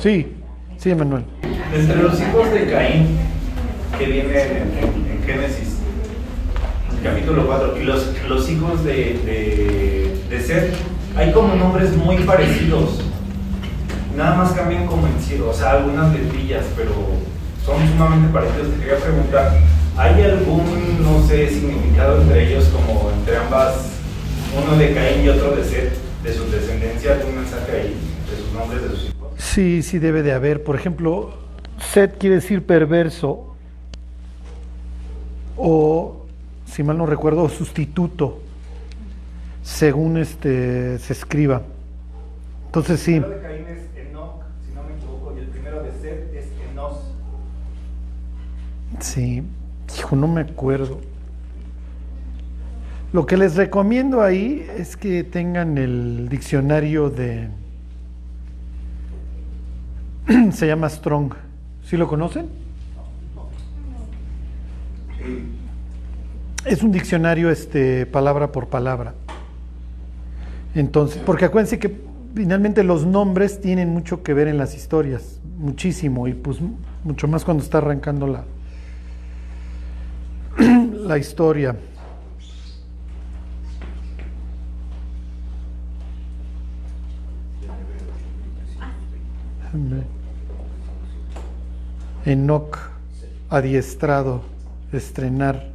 Sí, sí, Emanuel. Entre los hijos de Caín, que viene en, en Génesis, capítulo 4, y los, los hijos de, de, de Seth, hay como nombres muy parecidos. Nada más cambian como en sí, o sea, algunas letrillas, pero son sumamente parecidos. Te quería preguntar, ¿hay algún, no sé, significado entre ellos, como entre ambas, uno de Caín y otro de Seth, de su descendencia, algún mensaje ahí, de sus nombres de sus hijos? Sí, sí debe de haber. Por ejemplo, Seth quiere decir perverso o, si mal no recuerdo, sustituto, según este se escriba. Entonces sí. El primero de Caín es Enoch, si no me equivoco, y el primero de Seth es Enos. Sí, hijo, no me acuerdo. Lo que les recomiendo ahí es que tengan el diccionario de... Se llama Strong. ¿Sí lo conocen? Es un diccionario este, palabra por palabra. Entonces, porque acuérdense que finalmente los nombres tienen mucho que ver en las historias, muchísimo, y pues mucho más cuando está arrancando la, la historia. Enoch, adiestrado, estrenar.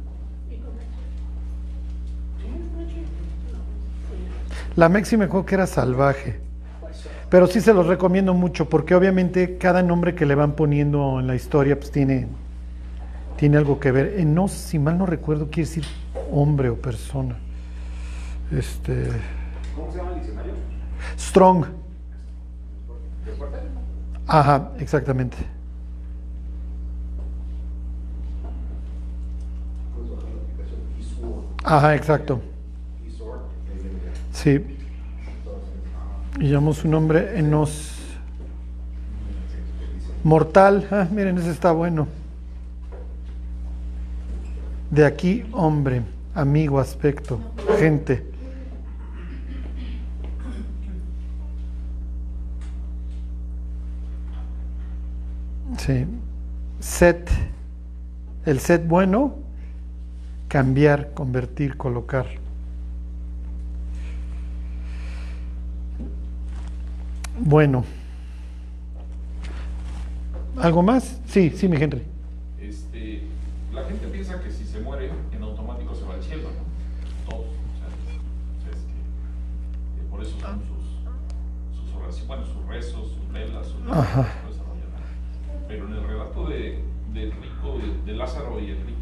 La Mexi me que era salvaje. Pero sí se los recomiendo mucho porque obviamente cada nombre que le van poniendo en la historia pues tiene, tiene algo que ver. no, si mal no recuerdo, quiere decir hombre o persona. Este, ¿Cómo se llama el diccionario? strong. Ajá, exactamente. Puedes bajar la aplicación Isword. Ajá, exacto. Sí. Y llamamos su nombre Enos. Mortal. Ah, miren, ese está bueno. De aquí, hombre, amigo, aspecto, gente. Sí. Set. El set bueno, cambiar, convertir, colocar. Bueno. ¿Algo más? Sí, sí, mi Henry. Este, la gente piensa que si se muere, en automático se va al cielo, ¿no? Todos. O sea, sea, es que, eh, por eso son sus, sus oraciones, bueno, sus rezos, sus velas, sus ¿no? Pero en el relato de, del rico, de, de Lázaro y el rico,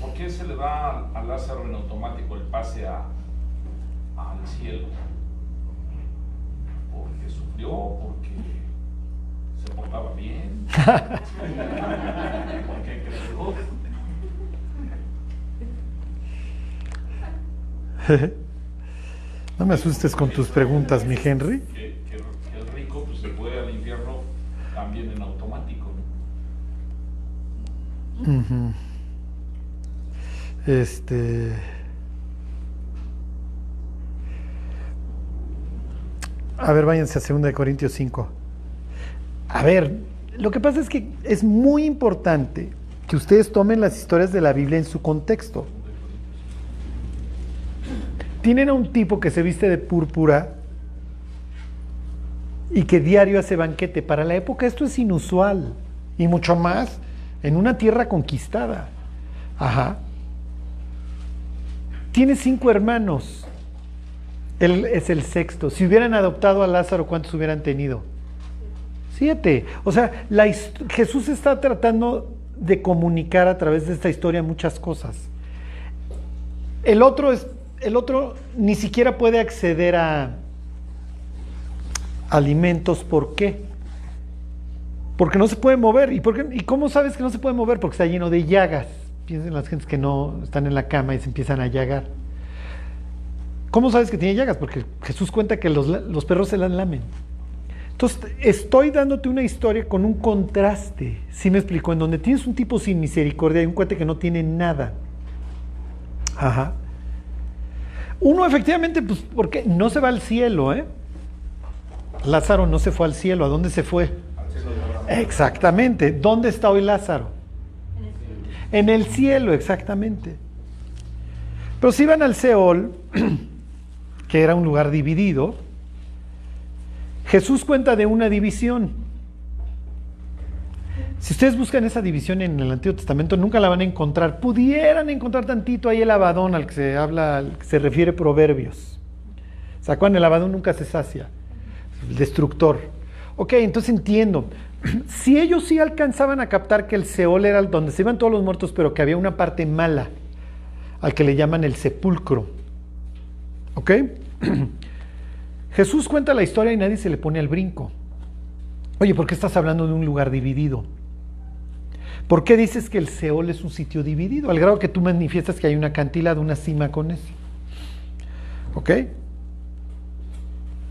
¿por qué, se le da a Lázaro en automático el pase a, al cielo? ¿Porque sufrió? ¿Porque se portaba bien? ¿Por qué creyó? No me asustes con tus preguntas, mi Henry. Que, que- que el rico pues, se fue al infierno también en automático. ¿no? Este. A ver, váyanse a 2 de Corintios 5. A ver, lo que pasa es que es muy importante que ustedes tomen las historias de la Biblia en su contexto. Tienen a un tipo que se viste de púrpura y que diario hace banquete. Para la época esto es inusual y mucho más en una tierra conquistada. Ajá. Tiene cinco hermanos. Él es el sexto. Si hubieran adoptado a Lázaro, ¿cuántos hubieran tenido? Siete. O sea, Jesús está tratando de comunicar a través de esta historia muchas cosas. El otro es, el otro ni siquiera puede acceder a alimentos. ¿Por qué? Porque no se puede mover. ¿Y cómo sabes que no se puede mover? Porque está lleno de llagas. Piensen las gentes que no están en la cama y se empiezan a llagar. ¿Cómo sabes que tiene llagas? Porque Jesús cuenta que los, los perros se las lamen. Entonces, estoy dándote una historia con un contraste, ¿sí me explico? En donde tienes un tipo sin misericordia y un cuate que no tiene nada. Ajá. Uno efectivamente, pues, porque no se va al cielo, ¿eh? Lázaro no se fue al cielo, ¿a dónde se fue? Al cielo de Abraham. Exactamente. ¿Dónde está hoy Lázaro? En el cielo, exactamente. Pero si iban al Seol, que era un lugar dividido, Jesús cuenta de una división. Si ustedes buscan esa división en el Antiguo Testamento, nunca la van a encontrar. Pudieran encontrar tantito ahí el abadón al que se habla, al que se refiere Proverbios. ¿Se acuerdan? El abadón nunca se sacia. El destructor. Ok, entonces entiendo. Si ellos sí alcanzaban a captar que el Seol era donde se iban todos los muertos, pero que había una parte mala, al que le llaman el sepulcro. ¿Ok? Jesús cuenta la historia y nadie se le pone al brinco. Oye, ¿por qué estás hablando de un lugar dividido? ¿Por qué dices que el Seol es un sitio dividido? Al grado que tú manifiestas que hay una de una cima con eso. ¿Ok?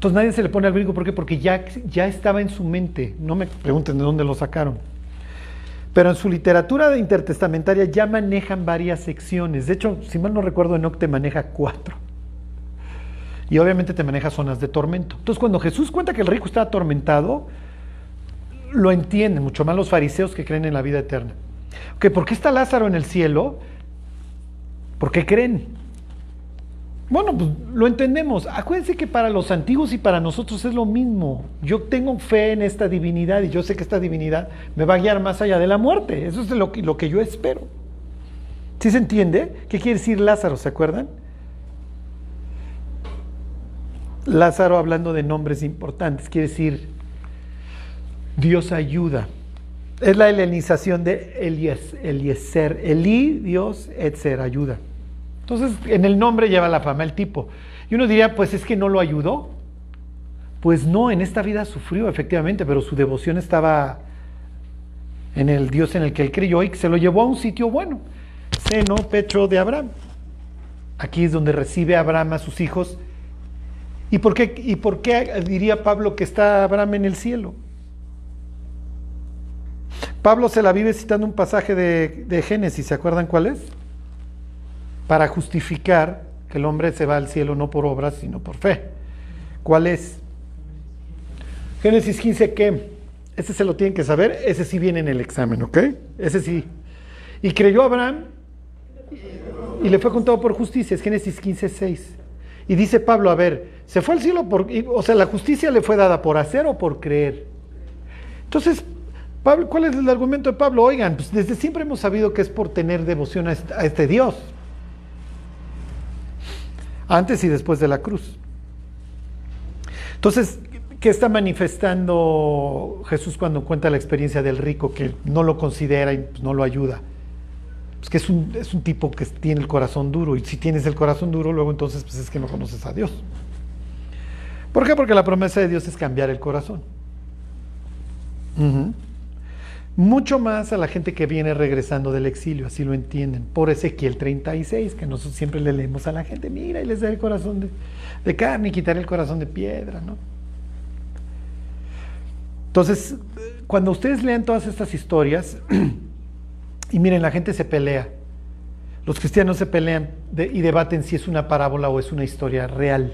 Entonces nadie se le pone al brinco. ¿Por qué? Porque ya, ya estaba en su mente. No me pregunten de dónde lo sacaron. Pero en su literatura intertestamentaria ya manejan varias secciones. De hecho, si mal no recuerdo, Enoch te maneja cuatro. Y obviamente te maneja zonas de tormento. Entonces, cuando Jesús cuenta que el rico está atormentado, lo entienden, mucho más los fariseos que creen en la vida eterna. Okay, ¿Por qué está Lázaro en el cielo? ¿Por qué creen? Bueno, pues lo entendemos. Acuérdense que para los antiguos y para nosotros es lo mismo. Yo tengo fe en esta divinidad y yo sé que esta divinidad me va a guiar más allá de la muerte. Eso es lo que, lo que yo espero. ¿Sí se entiende? ¿Qué quiere decir Lázaro? ¿Se acuerdan? Lázaro hablando de nombres importantes, quiere decir Dios ayuda. Es la helenización de Eliezer. Elí, Dios, Etzer, ayuda. Entonces, en el nombre lleva la fama el tipo. Y uno diría, pues es que no lo ayudó. Pues no, en esta vida sufrió efectivamente, pero su devoción estaba en el Dios en el que él creyó y que se lo llevó a un sitio bueno. Seno, pecho de Abraham. Aquí es donde recibe Abraham a sus hijos ¿Y por, qué, ¿Y por qué diría Pablo que está Abraham en el cielo? Pablo se la vive citando un pasaje de, de, Génesis, ¿se acuerdan cuál es? Para justificar que el hombre se va al cielo no por obras, sino por fe. ¿Cuál es? Génesis 15, ¿qué? Ese se lo tienen que saber, ese sí viene en el examen, ¿ok? Ese sí. Y creyó Abraham y le fue contado por justicia, es Génesis 15, 6. Y dice Pablo, a ver, se fue al cielo por, o sea, la justicia le fue dada por hacer o por creer. Entonces, Pablo, ¿cuál es el argumento de Pablo? Oigan, pues desde siempre hemos sabido que es por tener devoción a este, a este Dios. Antes y después de la cruz. Entonces, ¿qué está manifestando Jesús cuando cuenta la experiencia del rico que no lo considera y pues, no lo ayuda? Pues que es un, es un tipo que tiene el corazón duro y si tienes el corazón duro, luego entonces pues es que no conoces a Dios. ¿Por qué? Porque la promesa de Dios es cambiar el corazón. Uh-huh. Mucho más a la gente que viene regresando del exilio, así lo entienden. Por Ezequiel 36, que nosotros siempre le leemos a la gente, mira, y les da el corazón de, de carne y quitar el corazón de piedra, ¿no? Entonces, cuando ustedes lean todas estas historias, y miren, la gente se pelea. Los cristianos se pelean y debaten si es una parábola o es una historia real.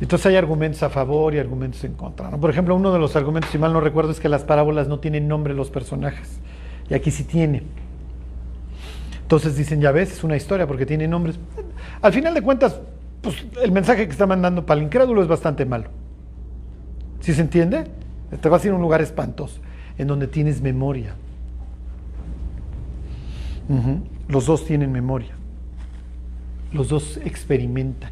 Entonces hay argumentos a favor y argumentos en contra. Por ejemplo, uno de los argumentos, si mal no recuerdo, es que las parábolas no tienen nombre los personajes. Y aquí sí tiene. Entonces dicen, ya ves, es una historia porque tiene nombres. Al final de cuentas, pues el mensaje que está mandando para el incrédulo es bastante malo. ¿Sí se entiende? Te vas a ir a un lugar espantoso, en donde tienes memoria. Los dos tienen memoria. Los dos experimentan.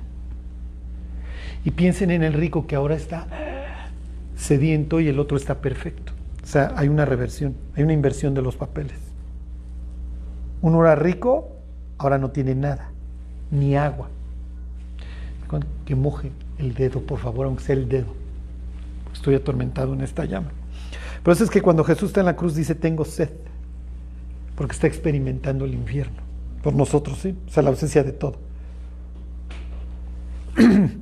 Y piensen en el rico que ahora está sediento y el otro está perfecto. O sea, hay una reversión, hay una inversión de los papeles. Uno era rico, ahora no tiene nada, ni agua. Que moje el dedo, por favor, aunque sea el dedo. Estoy atormentado en esta llama. Pero eso es que cuando Jesús está en la cruz dice, tengo sed, porque está experimentando el infierno. Por nosotros, sí, o sea, la ausencia de todo.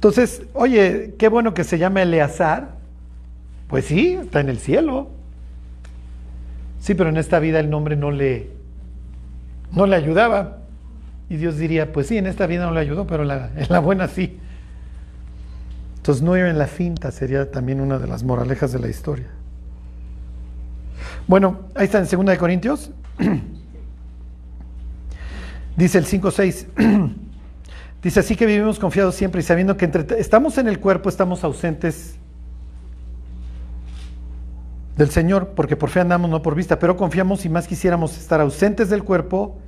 Entonces, oye, qué bueno que se llama Eleazar. Pues sí, está en el cielo. Sí, pero en esta vida el nombre no le, no le ayudaba. Y Dios diría, pues sí, en esta vida no le ayudó, pero la, en la buena sí. Entonces no ir en la finta sería también una de las moralejas de la historia. Bueno, ahí está en 2 de Corintios. Dice el 5.6. Dice así que vivimos confiados siempre y sabiendo que entre, estamos en el cuerpo, estamos ausentes del Señor, porque por fe andamos, no por vista, pero confiamos y más quisiéramos estar ausentes del cuerpo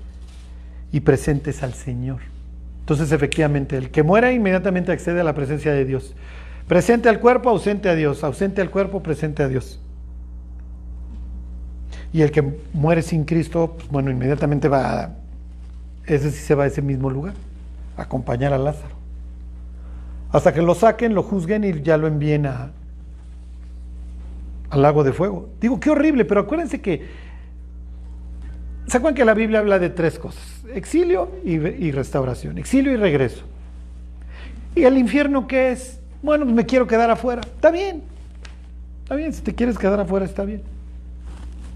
y presentes al Señor. Entonces, efectivamente, el que muera inmediatamente accede a la presencia de Dios. Presente al cuerpo, ausente a Dios. Ausente al cuerpo, presente a Dios. Y el que muere sin Cristo, pues, bueno, inmediatamente va a, ese sí se va a ese mismo lugar, acompañar a Lázaro. Hasta que lo saquen, lo juzguen y ya lo envíen a, al lago de fuego. Digo, qué horrible, pero acuérdense que, ¿se acuerdan que la Biblia habla de tres cosas? Exilio y, restauración, exilio y regreso. ¿Y el infierno qué es? Bueno, pues me quiero quedar afuera. Está bien, está bien, si te quieres quedar afuera, está bien.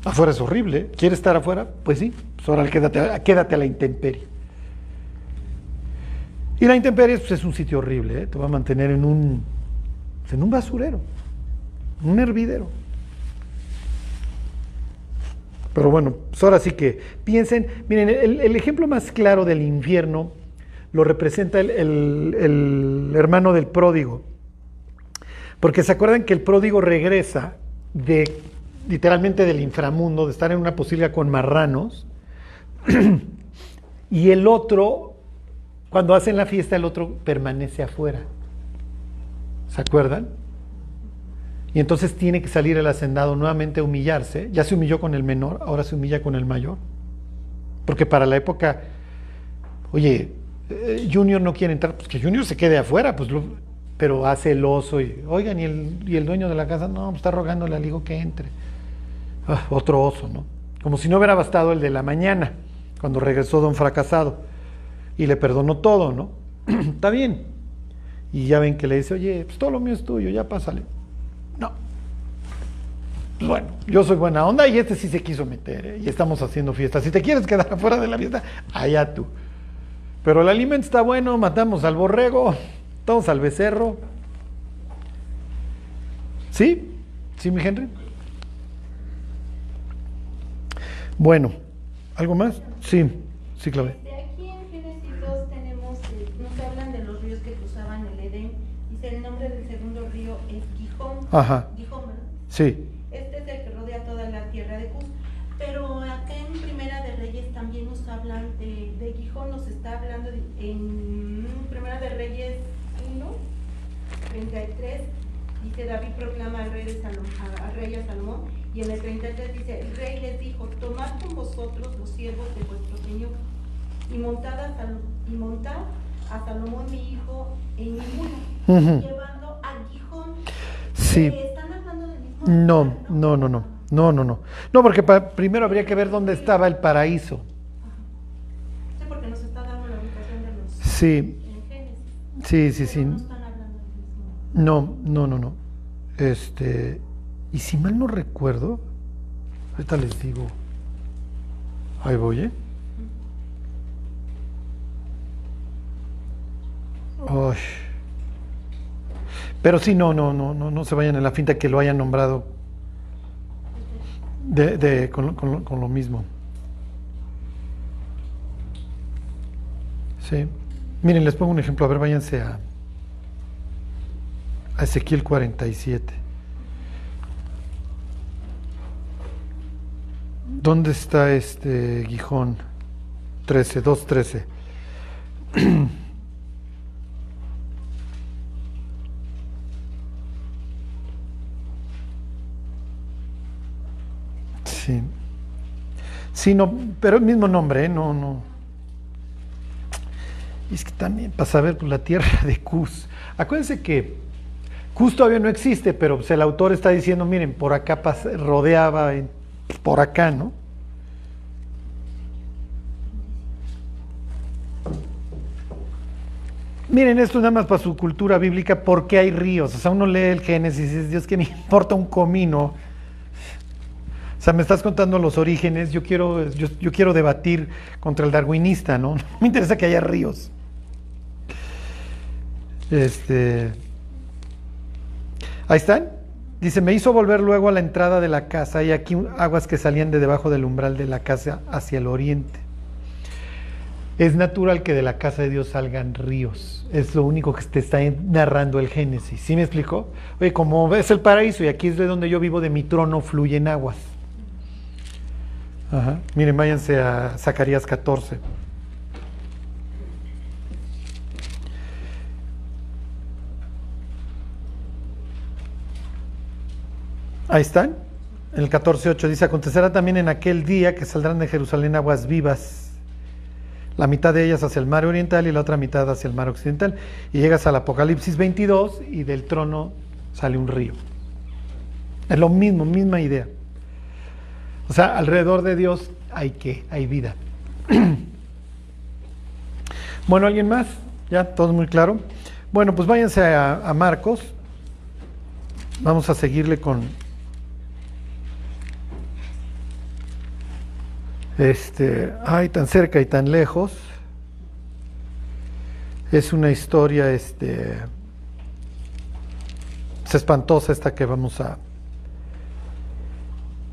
Afuera es horrible, ¿eh? ¿quieres estar afuera? Pues sí, pues ahora quédate, quédate a la intemperie. Y la intemperie pues, es un sitio horrible, ¿eh? te va a mantener en un, en un basurero, un hervidero. Pero bueno, pues ahora sí que piensen, miren, el, ejemplo más claro del infierno lo representa el, el, hermano del pródigo. Porque se acuerdan que el pródigo regresa de literalmente del inframundo, de estar en una posilga con marranos, y el otro, cuando hacen la fiesta, el otro permanece afuera. ¿Se acuerdan? Y entonces tiene que salir el hacendado nuevamente a humillarse. Ya se humilló con el menor, ahora se humilla con el mayor. Porque para la época, oye, eh, Junior no quiere entrar, pues que Junior se quede afuera, pues pero hace el oso y, oigan, y el, y el dueño de la casa, no, pues está rogándole al hijo que entre. Ah, otro oso, ¿no? Como si no hubiera bastado el de la mañana, cuando regresó don fracasado, y le perdonó todo, ¿no? está bien. Y ya ven que le dice, oye, pues todo lo mío es tuyo, ya pásale. No. Pues bueno, yo soy buena onda y este sí se quiso meter ¿eh? y estamos haciendo fiesta. Si te quieres quedar afuera de la fiesta, allá tú. Pero el alimento está bueno, matamos al borrego, estamos al becerro. ¿Sí? ¿Sí, mi Henry? Bueno, ¿algo más? Sí, sí, Claudia. Este, aquí en Génesis 2 tenemos, eh, nos hablan de los ríos que cruzaban el Edén. Dice el nombre del segundo río es Gijón. Ajá. Sí. Este es el que rodea toda la tierra de Cus. Pero acá en Primera de Reyes también nos hablan de, de Gijón, nos está hablando de- en Primera de Reyes 1, 33. Dice David proclama al rey, de Salom- a- al rey a Salomón. Y en el 33 dice, el rey les dijo, tomad con vosotros los siervos de vuestro señor y montad a, Sal- y montad a Salomón mi hijo en mi mula, Ujú. Sí. ¿Están hablando del mismo No, no, no, no. No, no, no. No, porque pa- primero habría que ver dónde estaba el paraíso. Sí, porque nos está dando la ubicación de los Sí, sí, sí, No. No, no, no. Este, y si mal no recuerdo, ahorita les digo. Ahí voy, ¿eh? Ay. Pero sí, no, no, no, no, no se vayan en la finta que lo hayan nombrado de, con, lo- con lo- mismo. Sí. Miren, les pongo un ejemplo. A ver, váyanse a, a Ezequiel 47. ¿Dónde está este Gijón? 13, 2, Sí. Sí, no, pero el mismo nombre, ¿eh? No, no. Es que también, para saber, pues la tierra de Cus. Acuérdense que Cus todavía no existe, pero pues, el autor está diciendo, miren, por acá rodeaba, por acá, ¿no? Miren, esto nada más para su cultura bíblica, ¿por qué hay ríos? O sea, uno lee el Génesis y dice, Dios, que me importa un comino. Sea, me estás contando los orígenes, yo quiero, yo, quiero debatir contra el darwinista, ¿no? Me interesa que haya ríos. Este. Ahí están. Dice, me hizo volver luego a la entrada de la casa y aquí aguas que salían de debajo del umbral de la casa hacia el oriente. Es natural que de la casa de Dios salgan ríos. Es lo único que te está narrando el Génesis. ¿Sí me explicó? Oye, como ves el paraíso y aquí es de donde yo vivo, de mi trono fluyen aguas. Miren, váyanse a Zacarías 14. Ahí están. En el 14.8 dice, acontecerá también en aquel día que saldrán de Jerusalén aguas vivas, la mitad de ellas hacia el mar oriental y la otra mitad hacia el mar occidental. Y llegas al Apocalipsis 22 y del trono sale un río. Es lo mismo, misma idea. O sea, alrededor de Dios hay que, hay vida. bueno, ¿alguien más? ¿Ya? ¿Todo muy claro? Bueno, pues váyanse a, Marcos. Vamos a seguirle con, Este, ay, tan cerca y tan lejos. Es una historia, este, es espantosa esta que vamos a,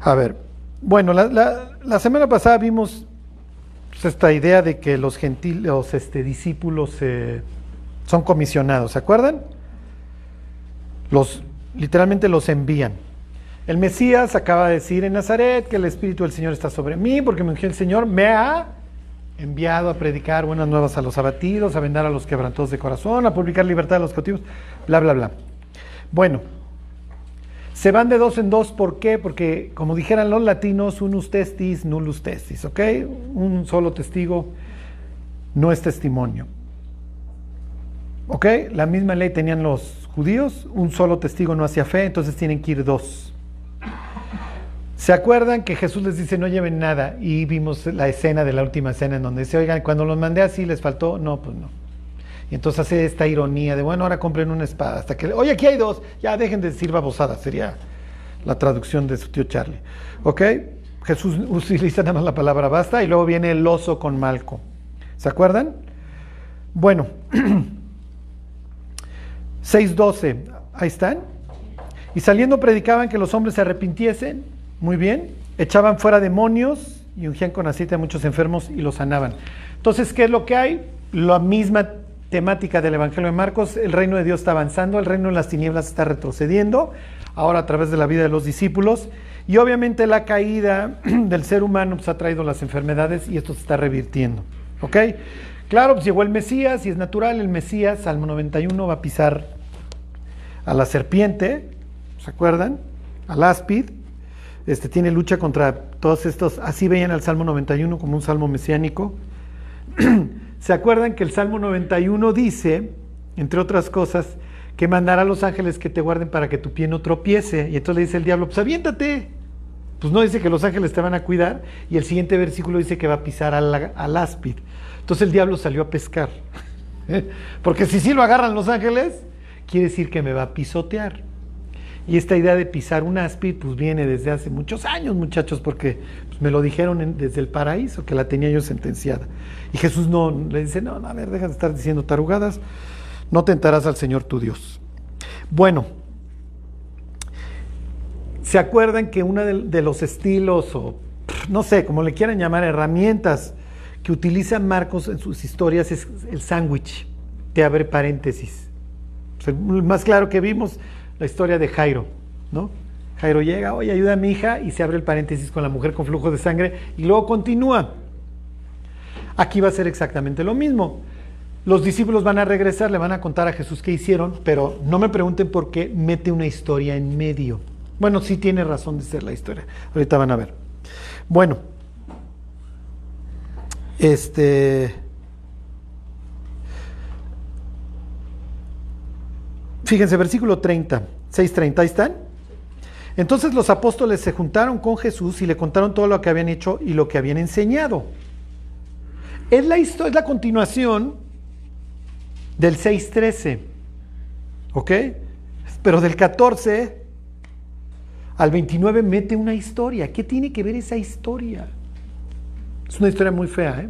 a ver. Bueno, la, semana pasada vimos pues, esta idea de que los gentiles, los este, discípulos eh, son comisionados, ¿se acuerdan? Los, literalmente los envían. El Mesías acaba de decir en Nazaret que el Espíritu del Señor está sobre mí porque el Señor, me ha enviado a predicar buenas nuevas a los abatidos, a vendar a los quebrantados de corazón, a publicar libertad a los cautivos, bla, bla, bla. Bueno, se van de dos en dos, ¿por qué? Porque como dijeran los latinos, unus testis, nullus testis, ¿ok? Un solo testigo no es testimonio. ¿Ok? La misma ley tenían los judíos, un solo testigo no hacía fe, entonces tienen que ir dos. ¿Se acuerdan que Jesús les dice no lleven nada? Y vimos la escena de la última escena en donde dice, oigan, cuando los mandé así les faltó, no, pues no. Entonces hace esta ironía de, bueno, ahora compren una espada, hasta que, oye, aquí hay dos, ya dejen de decir babosadas, sería la traducción de su tío Charlie. ¿Ok? Jesús utiliza nada más la palabra basta y luego viene el oso con Malco. ¿Se acuerdan? Bueno, 6.12, ahí están. Y saliendo predicaban que los hombres se arrepintiesen, muy bien, echaban fuera demonios y ungían con aceite a muchos enfermos y los sanaban. Entonces, ¿qué es lo que hay? La misma temática del Evangelio de Marcos, el reino de Dios está avanzando, el reino de las tinieblas está retrocediendo, ahora a través de la vida de los discípulos, y obviamente la caída del ser humano pues, ha traído las enfermedades y esto se está revirtiendo. ¿Ok? Claro, pues llegó el Mesías y es natural, el Mesías, Salmo 91, va a pisar a la serpiente, ¿se acuerdan? Al áspid, este, tiene lucha contra todos estos, así veían al Salmo 91 como un salmo mesiánico. ¿Se acuerdan que el Salmo 91 dice, entre otras cosas, que mandará a los ángeles que te guarden para que tu pie no tropiece? Y entonces le dice el diablo, pues aviéntate. Pues no dice que los ángeles te van a cuidar. Y el siguiente versículo dice que va a pisar al, al áspid. Entonces el diablo salió a pescar. Porque si sí lo agarran los ángeles, quiere decir que me va a pisotear. Y esta idea de pisar un áspid, pues viene desde hace muchos años, muchachos, porque me lo dijeron desde el paraíso, que la tenía yo sentenciada. Y Jesús no le dice, no, no, a ver, deja de estar diciendo tarugadas, no tentarás al Señor tu Dios. Bueno, ¿se acuerdan que uno de, los estilos, o no sé, como le quieran llamar, herramientas que utiliza Marcos en sus historias es el sándwich? Te abre paréntesis. más claro que vimos la historia de Jairo, ¿no? Jairo llega, oye, ayuda a mi hija y se abre el paréntesis con la mujer con flujo de sangre y luego continúa. Aquí va a ser exactamente lo mismo. Los discípulos van a regresar, le van a contar a Jesús qué hicieron, pero no me pregunten por qué mete una historia en medio. Bueno, sí tiene razón de ser la historia. Ahorita van a ver. Bueno, este. Fíjense, versículo 30, 6.30, ahí están. Entonces los apóstoles se juntaron con Jesús y le contaron todo lo que habían hecho y lo que habían enseñado. Es la, historia, es la continuación del 6.13, ¿ok? Pero del 14 al 29 mete una historia. ¿Qué tiene que ver esa historia? Es una historia muy fea, ¿eh?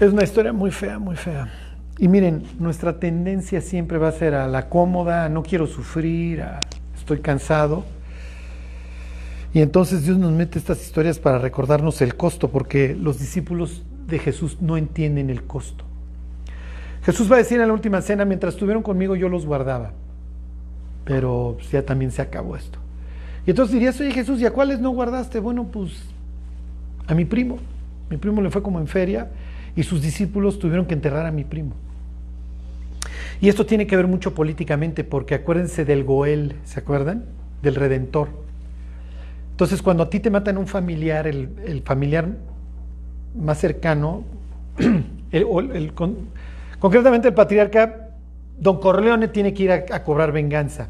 Es una historia muy fea, muy fea. Y miren, nuestra tendencia siempre va a ser a la cómoda, no quiero sufrir, a estoy cansado. Y entonces Dios nos mete estas historias para recordarnos el costo, porque los discípulos de Jesús no entienden el costo. Jesús va a decir en la última cena, mientras estuvieron conmigo yo los guardaba, pero pues, ya también se acabó esto. Y entonces dirías, oye Jesús, ¿y a cuáles no guardaste? Bueno, pues a mi primo. Mi primo le fue como en feria y sus discípulos tuvieron que enterrar a mi primo. Y esto tiene que ver mucho políticamente, porque acuérdense del Goel, ¿se acuerdan? Del Redentor. Entonces, cuando a ti te matan un familiar, el, el familiar más cercano, concretamente el patriarca, don Corleone tiene que ir a, cobrar venganza.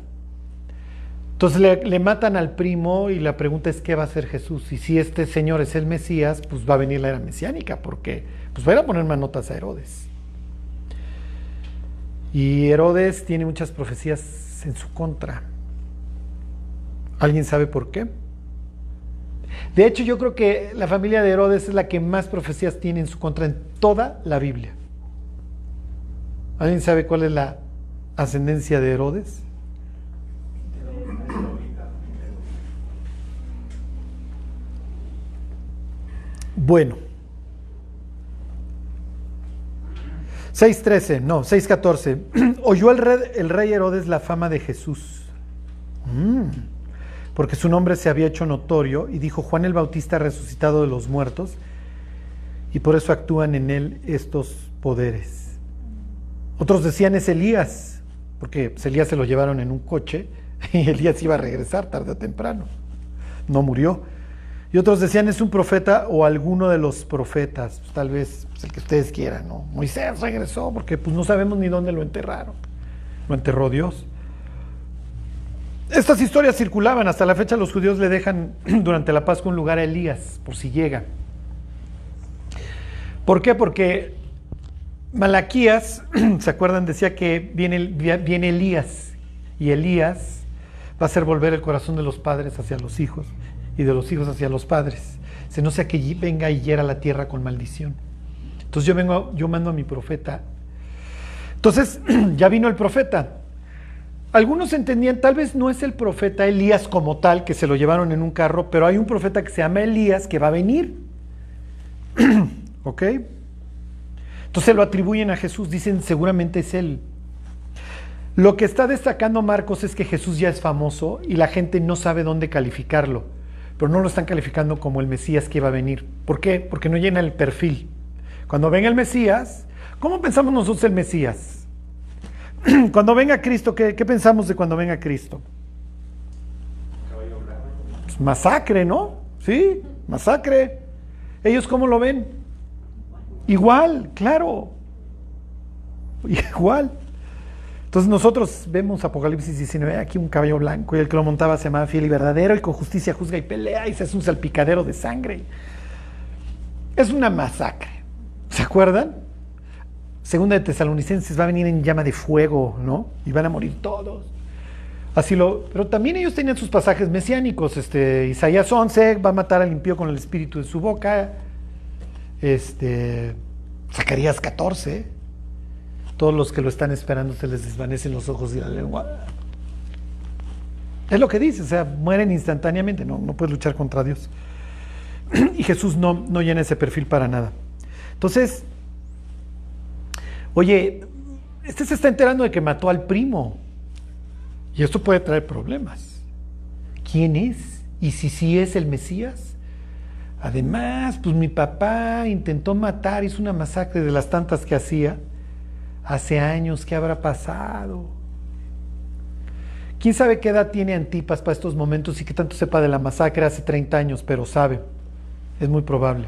Entonces le, le, matan al primo y la pregunta es qué va a hacer Jesús. Y si este señor es el Mesías, pues va a venir la era mesiánica, porque pues va a ir a poner manotas a Herodes. Y Herodes tiene muchas profecías en su contra. ¿Alguien sabe por qué? De hecho, yo creo que la familia de Herodes es la que más profecías tiene en su contra en toda la Biblia. ¿Alguien sabe cuál es la ascendencia de Herodes? Bueno. 6.13, no, 6.14. Oyó el rey, el rey, Herodes la fama de Jesús, mm, porque su nombre se había hecho notorio y dijo, Juan el Bautista resucitado de los muertos, y por eso actúan en él estos poderes. Otros decían es Elías, porque Elías se lo llevaron en un coche y Elías iba a regresar tarde o temprano. No murió. Y otros decían es un profeta o alguno de los profetas, pues, tal vez pues, el que ustedes quieran, ¿no? Moisés regresó porque pues no sabemos ni dónde lo enterraron. Lo enterró Dios. Estas historias circulaban, hasta la fecha los judíos le dejan durante la Pascua un lugar a Elías, por si llega. ¿Por qué? Porque Malaquías, ¿se acuerdan? Decía que viene, viene Elías y Elías va a hacer volver el corazón de los padres hacia los hijos y de los hijos hacia los padres. Se no sea que venga y hiera la tierra con maldición. Entonces yo vengo, yo mando a mi profeta. Entonces ya vino el profeta. Algunos entendían, tal vez no es el profeta Elías como tal, que se lo llevaron en un carro, pero hay un profeta que se llama Elías que va a venir. ¿Ok? Entonces lo atribuyen a Jesús, dicen seguramente es él. Lo que está destacando Marcos es que Jesús ya es famoso y la gente no sabe dónde calificarlo pero no lo están calificando como el Mesías que iba a venir. ¿Por qué? Porque no llena el perfil. Cuando venga el Mesías, ¿cómo pensamos nosotros el Mesías? Cuando venga Cristo, ¿qué, pensamos de cuando venga Cristo? Pues masacre, ¿no? Sí, masacre. ¿Ellos cómo lo ven? Igual, claro. Igual. Entonces nosotros vemos Apocalipsis 19, aquí un caballo blanco y el que lo montaba se llama fiel y verdadero y con justicia juzga y pelea y se hace un salpicadero de sangre. Es una masacre. ¿Se acuerdan? Segunda de Tesalonicenses va a venir en llama de fuego, ¿no? Y van a morir todos. Así lo, pero también ellos tenían sus pasajes mesiánicos. Este, Isaías 11 va a matar al impío con el espíritu de su boca. Este, Zacarías 14 todos los que lo están esperando se les desvanecen los ojos y la lengua. Es lo que dice, o sea, mueren instantáneamente, no, no puedes luchar contra Dios. Y Jesús no, no llena ese perfil para nada. Entonces, oye, este se está enterando de que mató al primo. Y esto puede traer problemas. ¿Quién es? ¿Y si sí es el Mesías? Además, pues mi papá intentó matar, hizo una masacre de las tantas que hacía hace años, ¿qué habrá pasado? ¿Quién sabe qué edad tiene Antipas para estos momentos y qué tanto sepa de la masacre hace 30 años? Pero sabe, es muy probable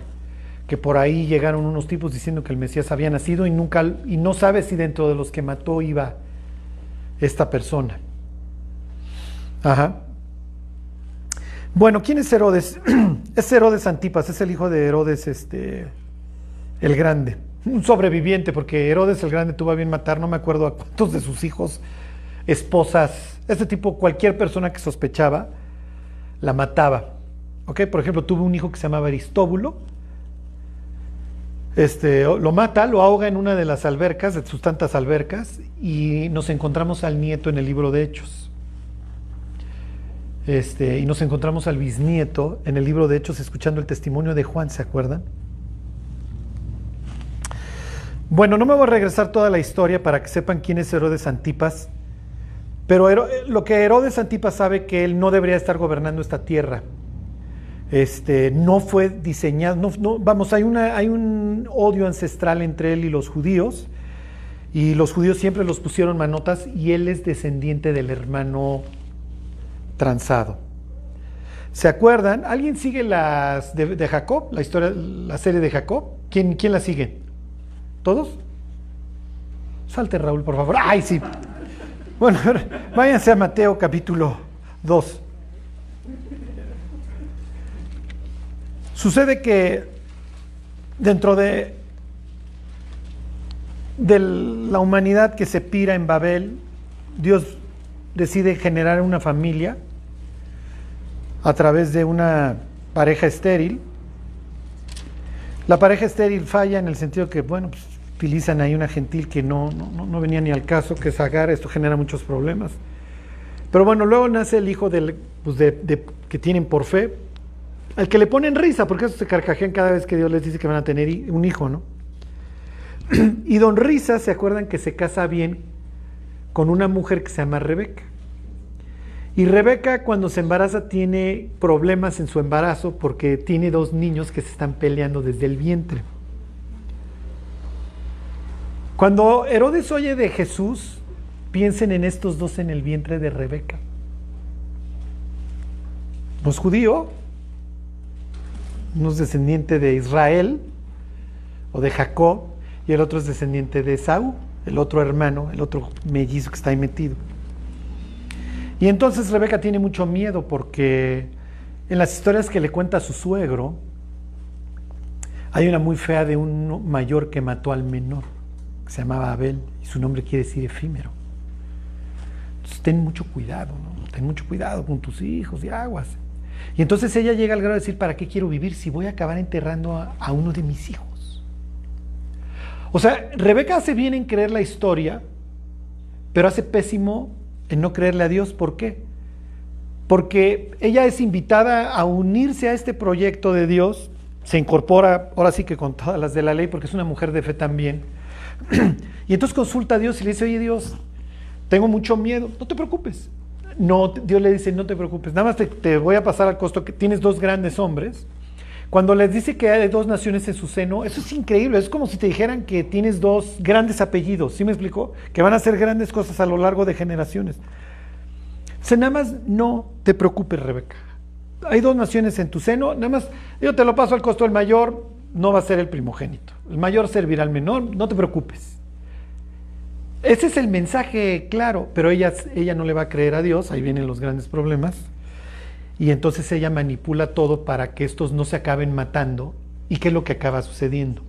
que por ahí llegaron unos tipos diciendo que el Mesías había nacido y nunca y no sabe si dentro de los que mató iba esta persona. Ajá. Bueno, ¿quién es Herodes? es Herodes Antipas, es el hijo de Herodes este el Grande un sobreviviente, porque Herodes el Grande tuvo a bien matar, no me acuerdo a cuántos de sus hijos, esposas, este tipo, cualquier persona que sospechaba, la mataba. ¿Ok? Por ejemplo, tuvo un hijo que se llamaba Aristóbulo, este, lo mata, lo ahoga en una de las albercas, de sus tantas albercas, y nos encontramos al nieto en el libro de Hechos. Este, y nos encontramos al bisnieto en el libro de Hechos escuchando el testimonio de Juan, ¿se acuerdan? Bueno, no me voy a regresar toda la historia para que sepan quién es Herodes Antipas, pero Hero- lo que Herodes Antipas sabe que él no debería estar gobernando esta tierra. Este, no fue diseñado, no, vamos, hay un odio ancestral entre él y los judíos, y los judíos siempre los pusieron manotas, y él es descendiente del hermano transado. ¿Se acuerdan? ¿Alguien sigue las de, de Jacob, la historia, la serie de Jacob? ¿Quién, quién la sigue? ¿Todos? Salte Raúl, por favor. ¡Ay, sí! Bueno, váyanse a Mateo capítulo 2. Sucede que dentro de, de la humanidad que se pira en Babel, Dios decide generar una familia a través de una pareja estéril. La pareja estéril falla en el sentido que, bueno, pues, utilizan ahí una gentil que no, no, no- venía ni al caso, que es Agar, esto genera muchos problemas. Pero bueno, luego nace el hijo del, pues, de- que tienen por fe, al que le ponen risa, porque eso se carcajean cada vez que Dios les dice que van a tener un hijo, ¿no? y don Risa, ¿se acuerdan que se casa bien con una mujer que se llama Rebeca? Y Rebeca cuando se embaraza tiene problemas en su embarazo porque tiene dos niños que se están peleando desde el vientre. Cuando Herodes oye de Jesús, piensen en estos dos en el vientre de Rebeca. No es judío, uno es descendiente de Israel o de Jacob y el otro es descendiente de Esaú, el otro hermano, el otro mellizo que está ahí metido. Y entonces Rebeca tiene mucho miedo porque en las historias que le cuenta su suegro, hay una muy fea de un mayor que mató al menor, se llamaba Abel, y su nombre quiere decir efímero. Entonces ten mucho cuidado. Ten mucho cuidado con tus hijos y aguas. Y entonces ella llega al grado de decir, ¿para qué quiero vivir si voy a acabar enterrando a, a uno de mis hijos? O sea, Rebeca hace bien en creer la historia, pero hace pésimo en no creerle a Dios. ¿Por qué? Porque ella es invitada a unirse a este proyecto de Dios, se incorpora, ahora sí que con todas las de la ley, porque es una mujer de fe también. y entonces consulta a Dios y le dice, oye Dios, tengo mucho miedo, no te preocupes. No, Dios le dice, no te preocupes, nada más te, voy a pasar al costo que tienes dos grandes hombres. Cuando les dice que hay dos naciones en su seno, eso es increíble, es como si te dijeran que tienes dos grandes apellidos, ¿sí me explicó? Que van a hacer grandes cosas a lo largo de generaciones. O nada más no te preocupes, Rebeca. Hay dos naciones en tu seno, nada más yo te lo paso al costo, el mayor no va a ser el primogénito, el mayor servirá al menor, no te preocupes. Ese es el mensaje claro, pero ella, ella no le va a creer a Dios, ahí vienen los grandes problemas. Y entonces ella manipula todo para que estos no se acaben matando. ¿Y qué es lo que acaba sucediendo?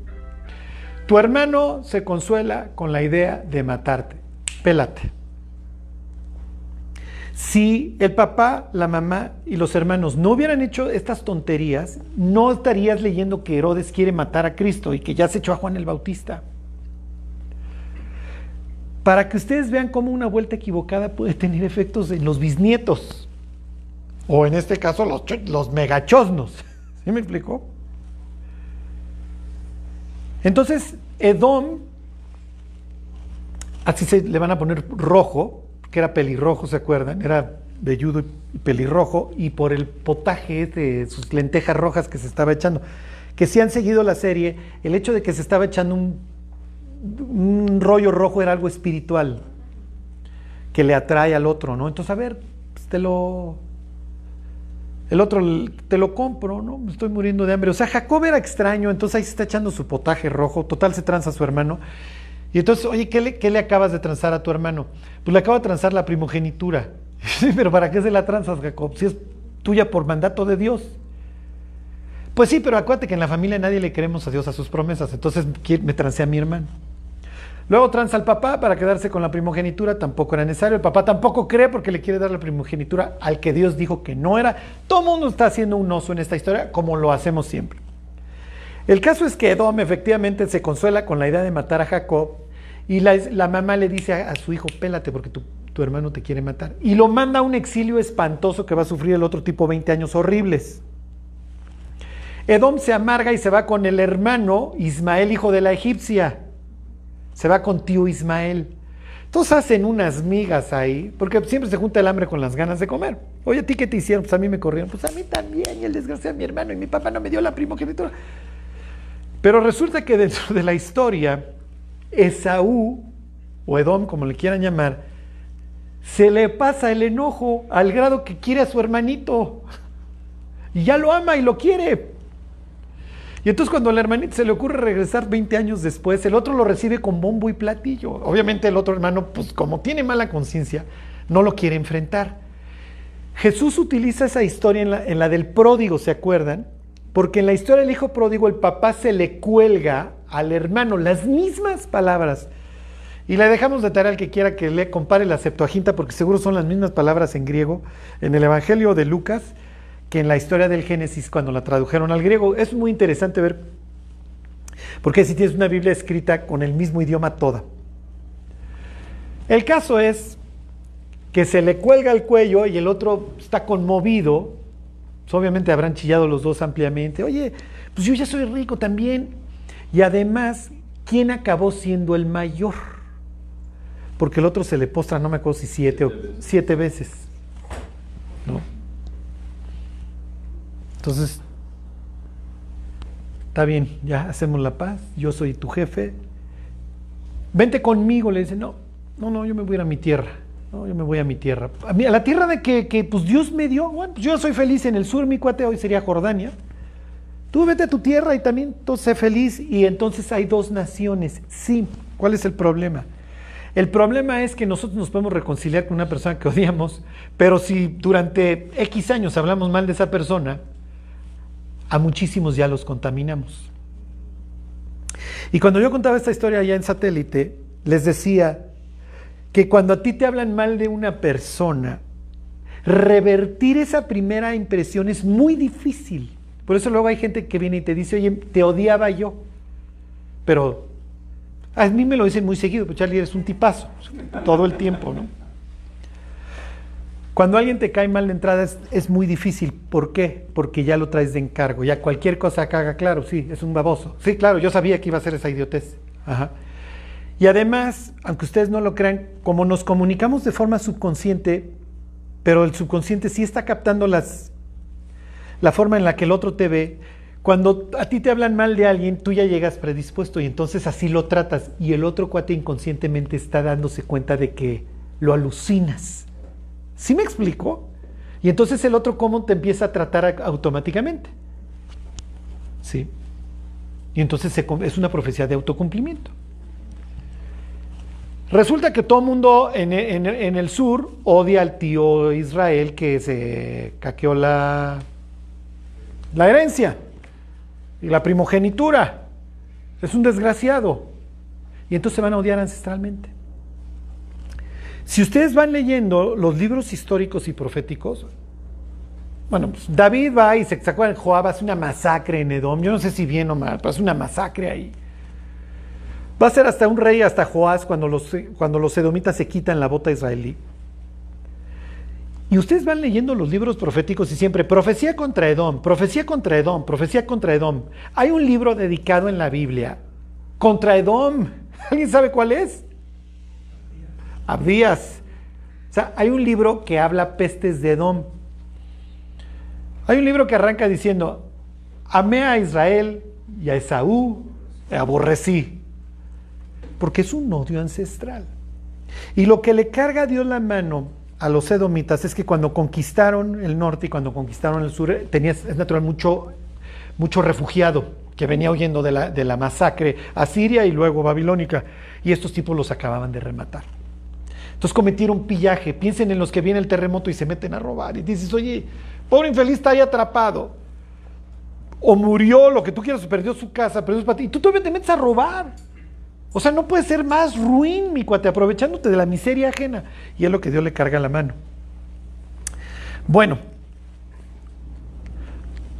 Tu hermano se consuela con la idea de matarte. Pélate. Si el papá, la mamá y los hermanos no hubieran hecho estas tonterías, no estarías leyendo que Herodes quiere matar a Cristo y que ya se echó a Juan el Bautista. Para que ustedes vean cómo una vuelta equivocada puede tener efectos en los bisnietos. O en este caso los, los megachosnos. ¿Sí me explicó? Entonces, Edom, así se le van a poner rojo, que era pelirrojo, ¿se acuerdan? Era velludo y pelirrojo, y por el potaje de sus lentejas rojas que se estaba echando. Que si han seguido la serie, el hecho de que se estaba echando un, un rollo rojo era algo espiritual, que le atrae al otro, ¿no? Entonces, a ver, pues te lo, el otro te lo compro, ¿no? Me estoy muriendo de hambre. O sea, Jacob era extraño, entonces ahí se está echando su potaje rojo. Total, se tranza su hermano. Y entonces, oye, ¿qué le, acabas de transar a tu hermano? Pues le acabo de transar la primogenitura. Sí, pero ¿para qué se la transas, Jacob? Si es tuya por mandato de Dios. Pues sí, pero acuérdate que en la familia nadie le creemos a Dios a sus promesas. Entonces me trancé a mi hermano. Luego tranza al papá para quedarse con la primogenitura, tampoco era necesario. El papá tampoco cree porque le quiere dar la primogenitura al que Dios dijo que no era. Todo el mundo está haciendo un oso en esta historia, como lo hacemos siempre. El caso es que Edom efectivamente se consuela con la idea de matar a Jacob y la, mamá le dice a, su hijo, pélate porque tu, tu hermano te quiere matar. Y lo manda a un exilio espantoso que va a sufrir el otro tipo 20 años horribles. Edom se amarga y se va con el hermano Ismael, hijo de la egipcia. Se va con tío Ismael. Entonces hacen unas migas ahí, porque siempre se junta el hambre con las ganas de comer. Oye, ¿a ti qué te hicieron? Pues a mí me corrieron. Pues a mí también, y el desgraciado mi hermano, y mi papá no me dio la primogenitura. Pero resulta que dentro de la historia, Esaú, o Edom, como le quieran llamar, se le pasa el enojo al grado que quiere a su hermanito. Y ya lo ama y lo quiere. Y entonces cuando al hermanito se le ocurre regresar 20 años después, el otro lo recibe con bombo y platillo. Obviamente el otro hermano, pues como tiene mala conciencia, no lo quiere enfrentar. Jesús utiliza esa historia en la, en la, del pródigo, ¿se acuerdan? Porque en la historia del hijo pródigo el papá se le cuelga al hermano las mismas palabras. Y le dejamos de tarea al que quiera que le compare la Septuaginta, porque seguro son las mismas palabras en griego, en el Evangelio de Lucas que en la historia del Génesis cuando la tradujeron al griego. Es muy interesante ver, porque si tienes una Biblia escrita con el mismo idioma toda. El caso es que se le cuelga el cuello y el otro está conmovido. Pues obviamente habrán chillado los dos ampliamente. Oye, pues yo ya soy rico también. Y además, ¿quién acabó siendo el mayor? Porque el otro se le postra, no me acuerdo si siete o siete veces. ¿No? Entonces, está bien, ya hacemos la paz, yo soy tu jefe, vente conmigo, le dice, no, no, no, yo me voy a ir a mi tierra, no, yo me voy a mi tierra. A, la tierra de que, que, pues Dios me dio, bueno, pues yo soy feliz en el sur, mi cuate hoy sería Jordania. Tú vete a tu tierra y también sé feliz y entonces hay dos naciones. Sí, ¿cuál es el problema? El problema es que nosotros nos podemos reconciliar con una persona que odiamos, pero si durante X años hablamos mal de esa persona, a muchísimos ya los contaminamos. Y cuando yo contaba esta historia allá en satélite, les decía que cuando a ti te hablan mal de una persona, revertir esa primera impresión es muy difícil. Por eso luego hay gente que viene y te dice, oye, te odiaba yo. Pero a mí me lo dicen muy seguido, pues Charlie eres un tipazo, todo el tiempo, ¿no? Cuando alguien te cae mal de entrada es, es, muy difícil. ¿Por qué? Porque ya lo traes de encargo. Ya cualquier cosa que haga, claro, sí, es un baboso. Sí, claro, yo sabía que iba a ser esa idiotez. Ajá. Y además, aunque ustedes no lo crean, como nos comunicamos de forma subconsciente, pero el subconsciente sí está captando las, la forma en la que el otro te ve, cuando a ti te hablan mal de alguien, tú ya llegas predispuesto y entonces así lo tratas. Y el otro cuate inconscientemente está dándose cuenta de que lo alucinas. ¿Sí me explico? Y entonces el otro cómo te empieza a tratar automáticamente. ¿Sí? Y entonces es una profecía de autocumplimiento. Resulta que todo el mundo en, en, en, el sur odia al tío Israel que se caqueó la, la herencia y la primogenitura. Es un desgraciado. Y entonces se van a odiar ancestralmente. Si ustedes van leyendo los libros históricos y proféticos, bueno, pues David va y se, ¿se acuerdan? Joab hace una masacre en Edom. Yo no sé si bien o mal, pero hace una masacre ahí. Va a ser hasta un rey, hasta Joás, cuando los, cuando los edomitas se quitan la bota israelí. Y ustedes van leyendo los libros proféticos y siempre, profecía contra Edom, profecía contra Edom, profecía contra Edom. Hay un libro dedicado en la Biblia contra Edom. ¿Alguien sabe cuál es? Abdías. O sea, hay un libro que habla pestes de Edom. Hay un libro que arranca diciendo, amé a Israel y a Esaú, aborrecí. Porque es un odio ancestral. Y lo que le carga a Dios la mano a los edomitas es que cuando conquistaron el norte y cuando conquistaron el sur, tenía, es natural, mucho, mucho refugiado que venía huyendo de la, de la masacre asiria y luego babilónica. Y estos tipos los acababan de rematar. Entonces cometieron pillaje. Piensen en los que viene el terremoto y se meten a robar. Y dices, oye, pobre infeliz está ahí atrapado. O murió, lo que tú quieras, perdió su casa, perdió su patio. Y tú todavía te metes a robar. O sea, no puede ser más ruin, mi cuate, aprovechándote de la miseria ajena. Y es lo que Dios le carga la mano. Bueno,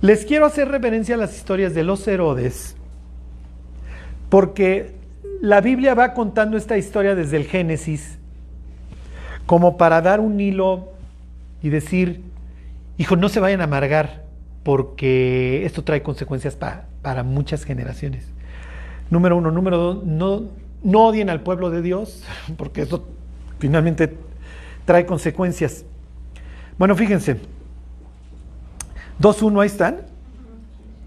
Les quiero hacer referencia a las historias de los Herodes, porque la Biblia va contando esta historia desde el Génesis, como para dar un hilo y decir, hijo, no se vayan a amargar, porque esto trae consecuencias pa- para muchas generaciones. Número uno. Número dos, no, odien al pueblo de Dios, porque eso finalmente trae consecuencias. Bueno, fíjense. 2.1, ahí están.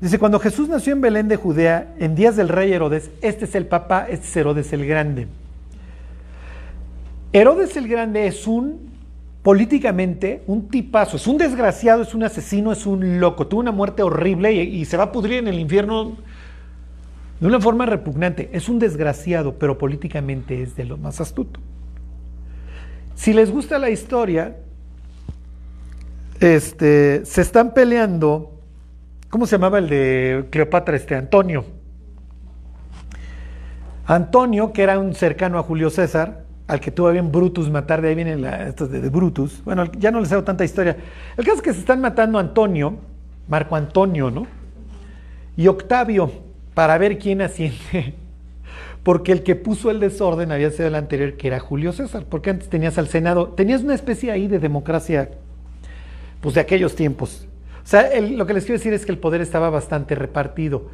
Dice, cuando Jesús nació en Belén de Judea, en días del rey Herodes, este es el papa, este es Herodes el Grande. Herodes el Grande es un, políticamente, un tipazo, es un desgraciado, es un asesino, es un loco, tuvo una muerte horrible y se va a pudrir en el infierno de una forma repugnante. Es un desgraciado, pero políticamente es de lo más astuto. Si les gusta la historia, este, se están peleando. ¿Cómo se llamaba el de Cleopatra? Este, Antonio. Antonio, que era un cercano a Julio César, al que tuvo bien Brutus matar, de ahí vienen estos de, Brutus. Bueno, ya no les hago tanta historia. El caso es que se están matando Antonio, Marco Antonio, ¿no? Y Octavio, para ver quién asciende. Porque el que puso el desorden había sido el anterior, que era Julio César. Porque antes tenías al Senado, tenías una especie ahí de democracia, pues de aquellos tiempos. O sea, lo que les quiero decir es que el poder estaba bastante repartido.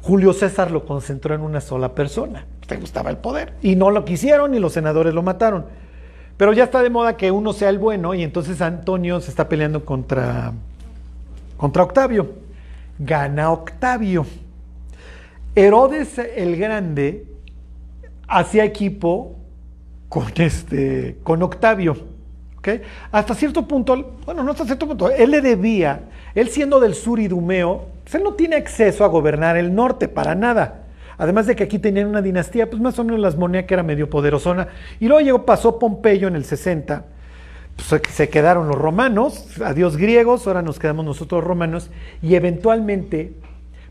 Julio César lo concentró en una sola persona. Le gustaba el poder. Y no lo quisieron y los senadores lo mataron. Pero ya está de moda que uno sea el bueno y entonces Antonio se está peleando contra, contra Octavio. Gana Octavio. Herodes el Grande hacía equipo con, este, con Octavio. Hasta cierto punto, bueno, no hasta cierto punto, él le debía, él siendo del sur idumeo, pues él no tiene acceso a gobernar el norte para nada. Además de que aquí tenían una dinastía, pues más o menos las Monea que era medio poderosona. Y luego llegó, pasó Pompeyo en el 60, pues se quedaron los romanos, adiós griegos, ahora nos quedamos nosotros romanos, y eventualmente,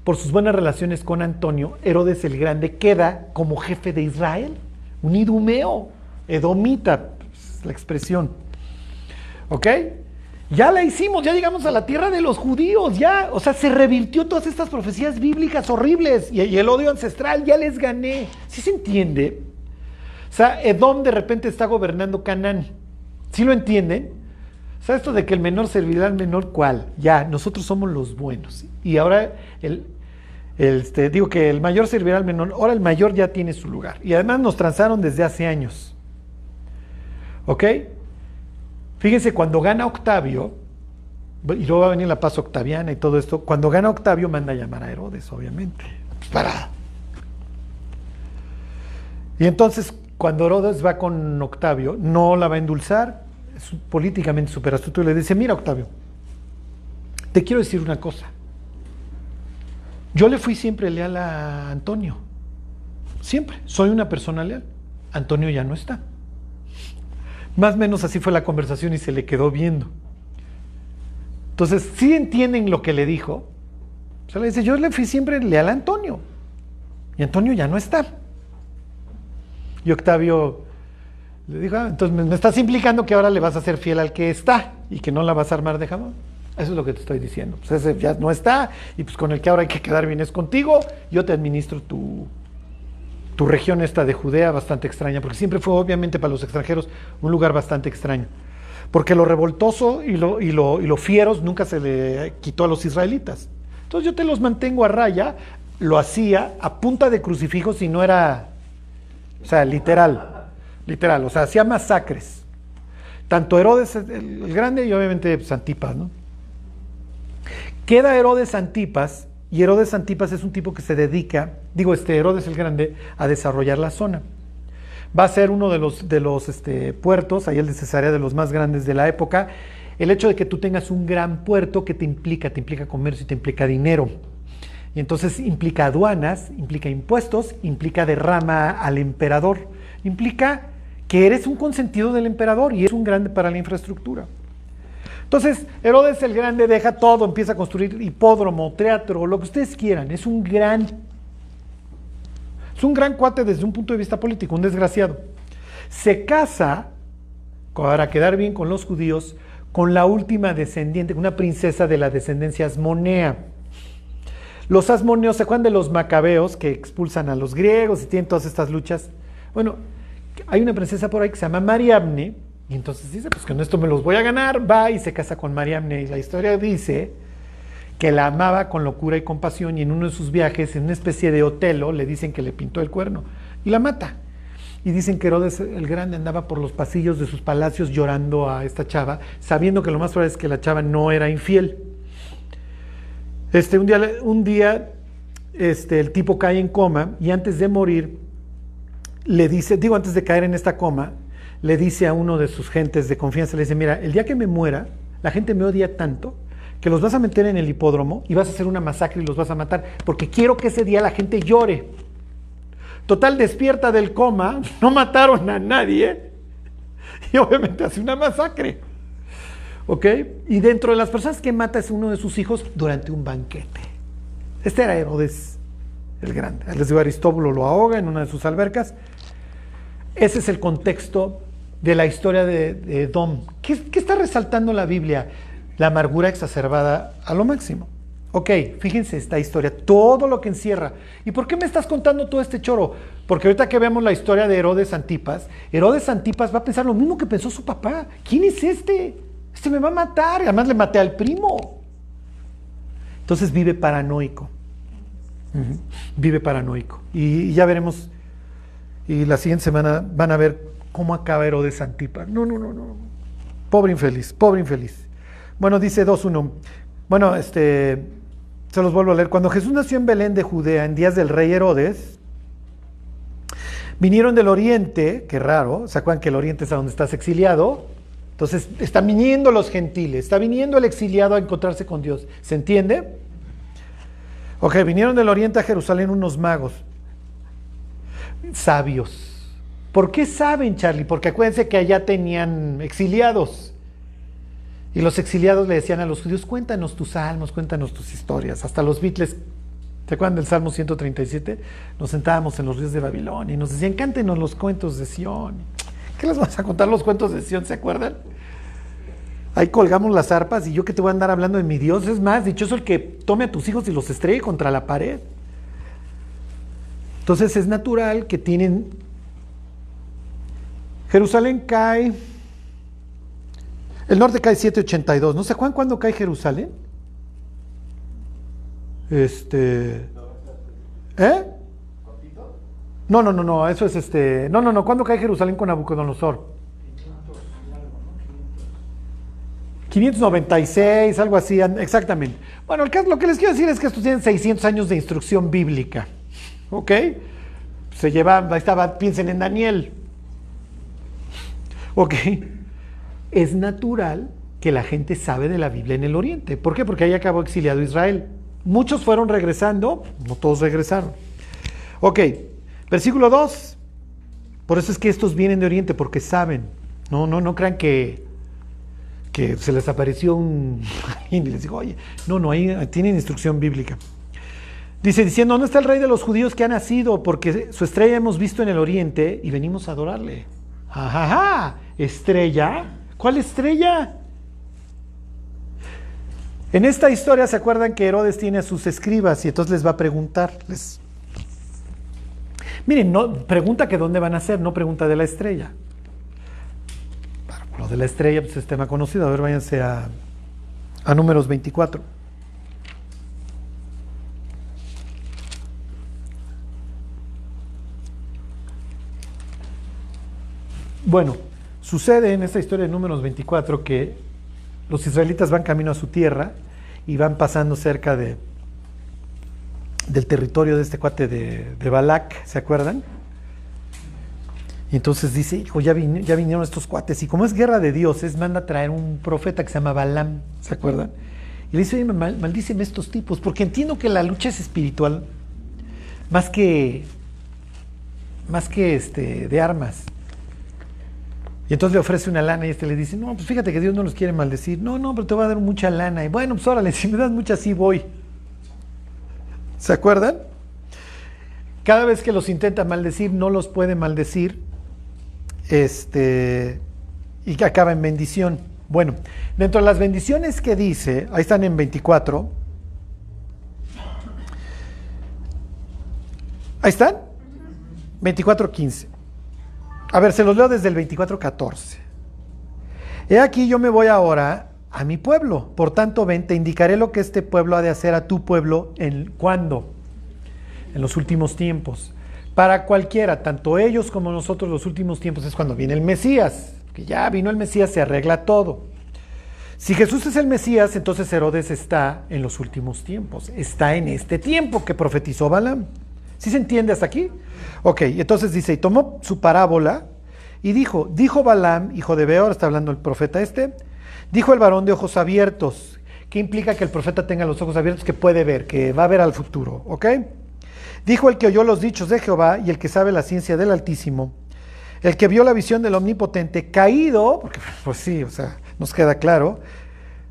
por sus buenas relaciones con Antonio, Herodes el Grande queda como jefe de Israel, un idumeo, edomita, es la expresión. ¿Ok? Ya la hicimos, ya llegamos a la tierra de los judíos, ya, o sea, se revirtió todas estas profecías bíblicas horribles y, y el odio ancestral, ya les gané. ¿Sí se entiende? O sea, Edom de repente está gobernando Canaán. ¿Sí lo entienden? O sea, esto de que el menor servirá al menor, ¿cuál? Ya, nosotros somos los buenos. Y ahora, el, este, digo que el mayor servirá al menor, ahora el mayor ya tiene su lugar. Y además nos transaron desde hace años. ¿Ok? Fíjense, cuando gana Octavio, y luego va a venir la paz octaviana y todo esto, cuando gana Octavio manda a llamar a Herodes, obviamente. Pues para. Y entonces, cuando Herodes va con Octavio, no la va a endulzar, es políticamente súper astuto, y le dice, mira Octavio, te quiero decir una cosa. Yo le fui siempre leal a Antonio. Siempre. Soy una persona leal. Antonio ya no está. Más o menos así fue la conversación y se le quedó viendo. Entonces, si entienden lo que le dijo, se le dice, yo le fui siempre leal a Antonio. Y Antonio ya no está. Y Octavio le dijo, "Ah, entonces me estás implicando que ahora le vas a ser fiel al que está y que no la vas a armar de jamón. Eso es lo que te estoy diciendo. Pues ese ya no está y pues con el que ahora hay que quedar bien es contigo. Yo te administro tu, tu región esta de Judea bastante extraña, porque siempre fue obviamente para los extranjeros un lugar bastante extraño. Porque lo revoltoso y lo, y lo, y lo fieros nunca se le quitó a los israelitas. Entonces yo te los mantengo a raya, lo hacía a punta de crucifijos y no era, o sea, literal, literal, o sea, hacía masacres. Tanto Herodes el, grande y obviamente pues, ¿no? Queda Herodes Antipas, y Herodes Antipas es un tipo que se dedica, digo, este Herodes el Grande, a desarrollar la zona. Va a ser uno de los, de los este, puertos, ahí el de Cesarea, de los más grandes de la época. El hecho de que tú tengas un gran puerto, que te implica? Te implica comercio y te implica dinero. Y entonces implica aduanas, implica impuestos, implica derrama al emperador, implica que eres un consentido del emperador y es un grande para la infraestructura. Entonces, Herodes el Grande deja todo, empieza a construir hipódromo, teatro, lo que ustedes quieran. Es un gran, es un gran cuate desde un punto de vista político, un desgraciado. Se casa, para quedar bien con los judíos, con la última descendiente, una princesa de la descendencia asmonea. Los asmoneos, ¿se acuerdan de los macabeos que expulsan a los griegos y tienen todas estas luchas? Bueno, hay una princesa por ahí que se llama Mariamne, y entonces dice, pues con esto me los voy a ganar, va y se casa con Mariamne. Y la historia dice que la amaba con locura y compasión y en uno de sus viajes, en una especie de Otelo, le dicen que le pintó el cuerno y la mata. Y dicen que Herodes el Grande andaba por los pasillos de sus palacios llorando a esta chava, sabiendo que lo más probable es que la chava no era infiel. Este, un día, un día este, el tipo cae en coma y antes de morir le dice, digo antes de caer en esta coma, le dice a uno de sus gentes de confianza, le dice, mira, el día que me muera, la gente me odia tanto que los vas a meter en el hipódromo y vas a hacer una masacre y los vas a matar, porque quiero que ese día la gente llore. Total, despierta del coma, no mataron a nadie y obviamente hace una masacre. ¿Ok? Y dentro de las personas que mata es uno de sus hijos durante un banquete. Este era Herodes el Grande. Les digo, Aristóbulo lo ahoga en una de sus albercas. Ese es el contexto de la historia de, de Edom. ¿Qué, ¿Qué está resaltando la Biblia? La amargura exacerbada a lo máximo. Ok, fíjense esta historia, todo lo que encierra. ¿Y por qué me estás contando todo este choro? Porque ahorita que vemos la historia de Herodes Antipas, Herodes Antipas va a pensar lo mismo que pensó su papá. ¿Quién es este? Este me va a matar. Además le maté al primo. Entonces vive paranoico. Vive paranoico. Y ya veremos, y la siguiente semana van a ver cómo acaba Herodes Antipas. No, no, no, no. Pobre infeliz, pobre infeliz. Bueno, dice 2.1. Bueno, este, se los vuelvo a leer. Cuando Jesús nació en Belén de Judea en días del rey Herodes, vinieron del oriente, qué raro, ¿se acuerdan que el oriente es a donde estás exiliado? Entonces, están viniendo los gentiles, está viniendo el exiliado a encontrarse con Dios. ¿Se entiende? Ok, vinieron del oriente a Jerusalén unos magos, sabios. ¿Por qué saben, Charlie? Porque acuérdense que allá tenían exiliados. Y los exiliados le decían a los judíos, cuéntanos tus salmos, cuéntanos tus historias. Hasta los Beatles, ¿se acuerdan del Salmo 137? Nos sentábamos en los ríos de Babilonia y nos decían, cántenos los cuentos de Sión. ¿Qué les vas a contar los cuentos de Sión? ¿Se acuerdan? Ahí colgamos las arpas y yo que te voy a andar hablando de mi Dios. Es más, dichoso el que tome a tus hijos y los estrelle contra la pared. Entonces es natural que tienen... Jerusalén cae... El norte cae 782. ¿No se acuerdan cuándo cae Jerusalén? Este... ¿Eh? No, no, no, no, eso es este... No, no, no, ¿cuándo cae Jerusalén con Nabucodonosor? 596, algo así, exactamente. Bueno, lo que les quiero decir es que estos tienen 600 años de instrucción bíblica. ¿Ok? Se lleva, ahí estaba, piensen en Daniel. ¿Ok? Es natural que la gente sabe de la Biblia en el Oriente. ¿Por qué? Porque ahí acabó exiliado Israel. Muchos fueron regresando, no todos regresaron. Ok, versículo 2. Por eso es que estos vienen de Oriente, porque saben. No, no, no crean que que se les apareció un y les dijo, oye, no, no, ahí tienen instrucción bíblica. Dice, diciendo, ¿dónde está el rey de los judíos que ha nacido? Porque su estrella hemos visto en el oriente y venimos a adorarle. Ajaja, estrella. ¿Cuál estrella? En esta historia se acuerdan que Herodes tiene a sus escribas y entonces les va a preguntar. Miren, no, pregunta que dónde van a ser, no pregunta de la estrella. Lo de la estrella pues, es tema conocido. A ver, váyanse a, a números 24. Bueno, sucede en esta historia de números 24 que los israelitas van camino a su tierra y van pasando cerca de, del territorio de este cuate de, de Balak, ¿se acuerdan? Y entonces dice, hijo, ya, vin ya, vinieron estos cuates. Y como es guerra de dioses, manda a traer un profeta que se llama Balaam, ¿se acuerdan? Y le dice, oye, mal, maldíceme estos tipos, porque entiendo que la lucha es espiritual, más que, más que este, de armas. Y entonces le ofrece una lana y este le dice, no, pues fíjate que Dios no los quiere maldecir. No, no, pero te va a dar mucha lana. Y bueno, pues órale, si me das mucha, sí voy. ¿Se acuerdan? Cada vez que los intenta maldecir, no los puede maldecir este, y que acaba en bendición. Bueno, dentro de las bendiciones que dice, ahí están en 24, Ahí están. 24.15. A ver, se los leo desde el 24.14. He aquí yo me voy ahora a mi pueblo. Por tanto, ven, te indicaré lo que este pueblo ha de hacer a tu pueblo en cuándo. En los últimos tiempos. Para cualquiera, tanto ellos como nosotros, los últimos tiempos es cuando viene el Mesías. Que ya vino el Mesías, se arregla todo. Si Jesús es el Mesías, entonces Herodes está en los últimos tiempos. Está en este tiempo que profetizó Balaam. ¿Sí se entiende hasta aquí? Ok, entonces dice, y tomó su parábola y dijo, dijo Balaam, hijo de Beor, está hablando el profeta este, dijo el varón de ojos abiertos. ¿Qué implica que el profeta tenga los ojos abiertos? Que puede ver, que va a ver al futuro, ¿ok? Dijo el que oyó los dichos de Jehová y el que sabe la ciencia del Altísimo, el que vio la visión del Omnipotente, caído, porque pues sí, o sea, nos queda claro,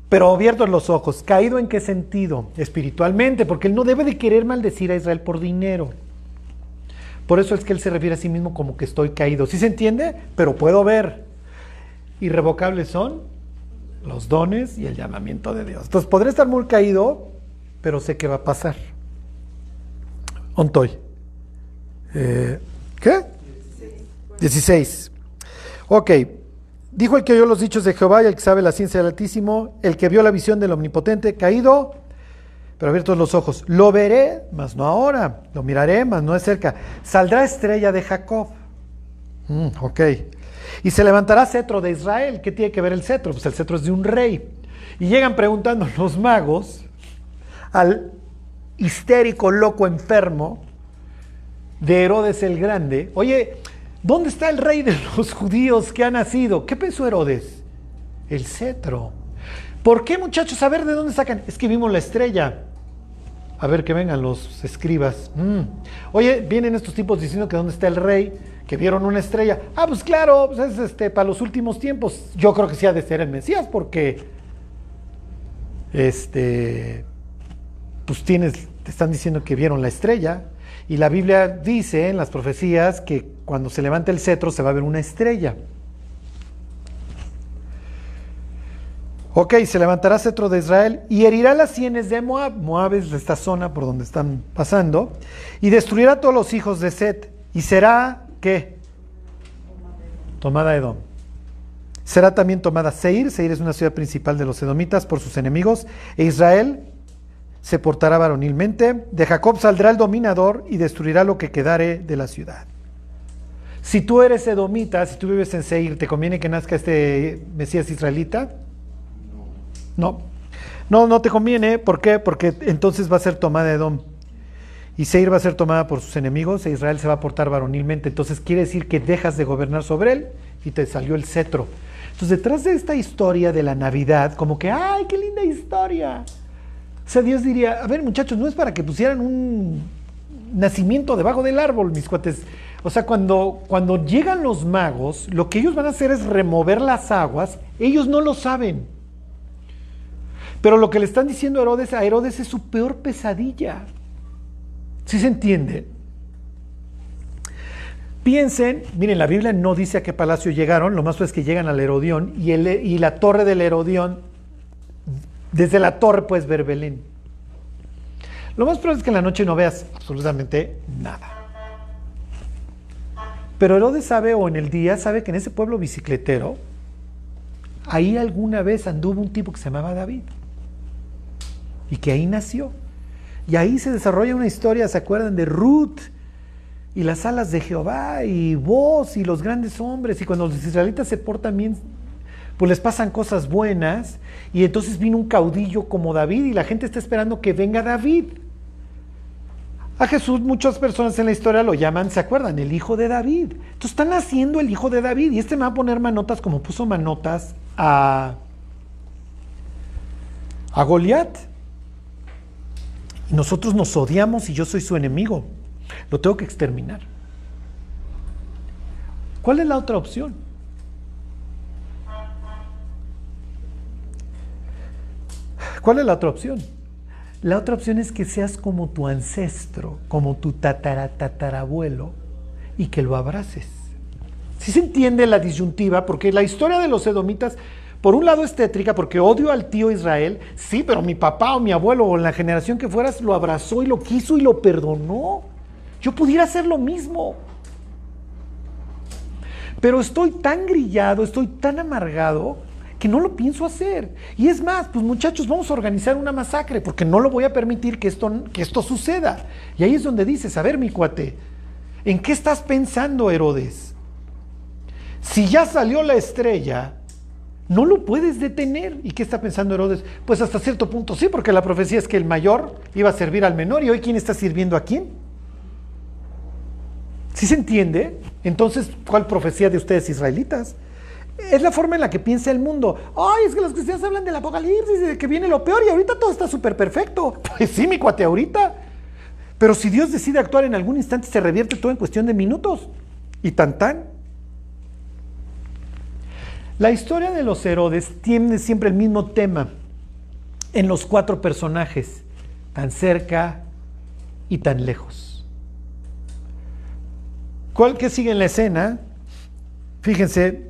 pero abiertos los ojos, caído en qué sentido? Espiritualmente, porque él no debe de querer maldecir a Israel por dinero. Por eso es que él se refiere a sí mismo como que estoy caído. ¿Sí se entiende? Pero puedo ver. Irrevocables son los dones y el llamamiento de Dios. Entonces podré estar muy caído, pero sé que va a pasar. Ontoy. Eh, ¿Qué? 16. Ok. Dijo el que oyó los dichos de Jehová y el que sabe la ciencia del Altísimo, el que vio la visión del Omnipotente, caído, pero abiertos los ojos. Lo veré, mas no ahora. Lo miraré, mas no de cerca. Saldrá estrella de Jacob. Mm, ok. Y se levantará cetro de Israel. ¿Qué tiene que ver el cetro? Pues el cetro es de un rey. Y llegan preguntando los magos al histérico, loco, enfermo de Herodes el Grande. Oye, ¿dónde está el rey de los judíos que ha nacido? ¿Qué pensó Herodes? El cetro. ¿Por qué muchachos? A ver de dónde sacan. Es que vimos la estrella. A ver que vengan los escribas. Mm. Oye, vienen estos tipos diciendo que dónde está el rey, que vieron una estrella. Ah, pues claro, pues es este para los últimos tiempos. Yo creo que sí ha de ser el Mesías, porque este pues tienes, te están diciendo que vieron la estrella. Y la Biblia dice en las profecías que cuando se levanta el cetro se va a ver una estrella. Ok, se levantará cetro de Israel y herirá las sienes de Moab. Moab es esta zona por donde están pasando. Y destruirá a todos los hijos de Set. Y será, ¿qué? Tomada Edom. Será también tomada Seir. Seir es una ciudad principal de los edomitas por sus enemigos. E Israel se portará varonilmente. De Jacob saldrá el dominador y destruirá lo que quedare de la ciudad. Si tú eres edomita, si tú vives en Seir, ¿te conviene que nazca este Mesías israelita? No. No, no te conviene. ¿Por qué? Porque entonces va a ser tomada Edom. Y Seir va a ser tomada por sus enemigos e Israel se va a portar varonilmente. Entonces quiere decir que dejas de gobernar sobre él y te salió el cetro. Entonces detrás de esta historia de la Navidad, como que, ¡ay, qué linda historia! O sea, Dios diría, a ver muchachos, no es para que pusieran un nacimiento debajo del árbol, mis cuates. O sea, cuando, cuando llegan los magos, lo que ellos van a hacer es remover las aguas, ellos no lo saben. Pero lo que le están diciendo a Herodes, a Herodes es su peor pesadilla. ¿Sí se entiende? Piensen, miren, la Biblia no dice a qué palacio llegaron, lo más es que llegan al Herodión y, el, y la torre del Herodión, desde la torre puedes ver Belén. Lo más probable es que en la noche no veas absolutamente nada. Pero Herodes sabe, o en el día, sabe que en ese pueblo bicicletero, ahí alguna vez anduvo un tipo que se llamaba David y que ahí nació. Y ahí se desarrolla una historia, ¿se acuerdan de Ruth? Y las alas de Jehová y vos y los grandes hombres. Y cuando los israelitas se portan bien, pues les pasan cosas buenas. Y entonces vino un caudillo como David y la gente está esperando que venga David. A Jesús muchas personas en la historia lo llaman, ¿se acuerdan? El hijo de David. Entonces están haciendo el hijo de David. Y este me va a poner manotas como puso manotas a, a Goliat. Nosotros nos odiamos y yo soy su enemigo. Lo tengo que exterminar. ¿Cuál es la otra opción? ¿Cuál es la otra opción? La otra opción es que seas como tu ancestro, como tu tataratatarabuelo y que lo abraces. Si se entiende la disyuntiva, porque la historia de los edomitas por un lado es tétrica porque odio al tío Israel, sí, pero mi papá o mi abuelo o la generación que fueras lo abrazó y lo quiso y lo perdonó. Yo pudiera hacer lo mismo. Pero estoy tan grillado, estoy tan amargado que no lo pienso hacer. Y es más, pues muchachos, vamos a organizar una masacre porque no lo voy a permitir que esto, que esto suceda. Y ahí es donde dices, a ver mi cuate, ¿en qué estás pensando Herodes? Si ya salió la estrella, no lo puedes detener. ¿Y qué está pensando Herodes? Pues hasta cierto punto sí, porque la profecía es que el mayor iba a servir al menor y hoy quién está sirviendo a quién. ¿Sí se entiende? Entonces, ¿cuál profecía de ustedes israelitas? Es la forma en la que piensa el mundo. Ay, es que los cristianos hablan del apocalipsis y de que viene lo peor y ahorita todo está súper perfecto. Pues sí, mi cuate, ahorita. Pero si Dios decide actuar en algún instante, se revierte todo en cuestión de minutos. Y tan tan. La historia de los Herodes tiene siempre el mismo tema en los cuatro personajes, tan cerca y tan lejos. ¿Cuál que sigue en la escena? Fíjense,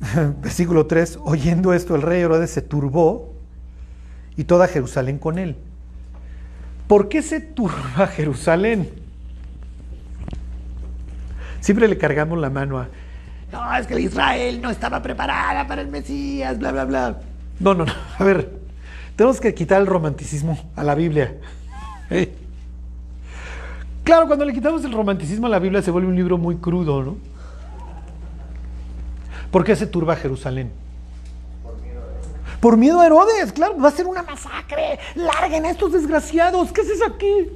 versículo 3, oyendo esto el rey Herodes se turbó y toda Jerusalén con él. ¿Por qué se turba Jerusalén? Siempre le cargamos la mano a, no, es que Israel no estaba preparada para el Mesías, bla, bla, bla. No, no, no. A ver, tenemos que quitar el romanticismo a la Biblia. Claro, cuando le quitamos el romanticismo a la Biblia se vuelve un libro muy crudo, ¿no? ¿Por qué se turba Jerusalén? Por miedo a Herodes, claro, va a ser una masacre. Larguen a estos desgraciados. ¿Qué es eso aquí?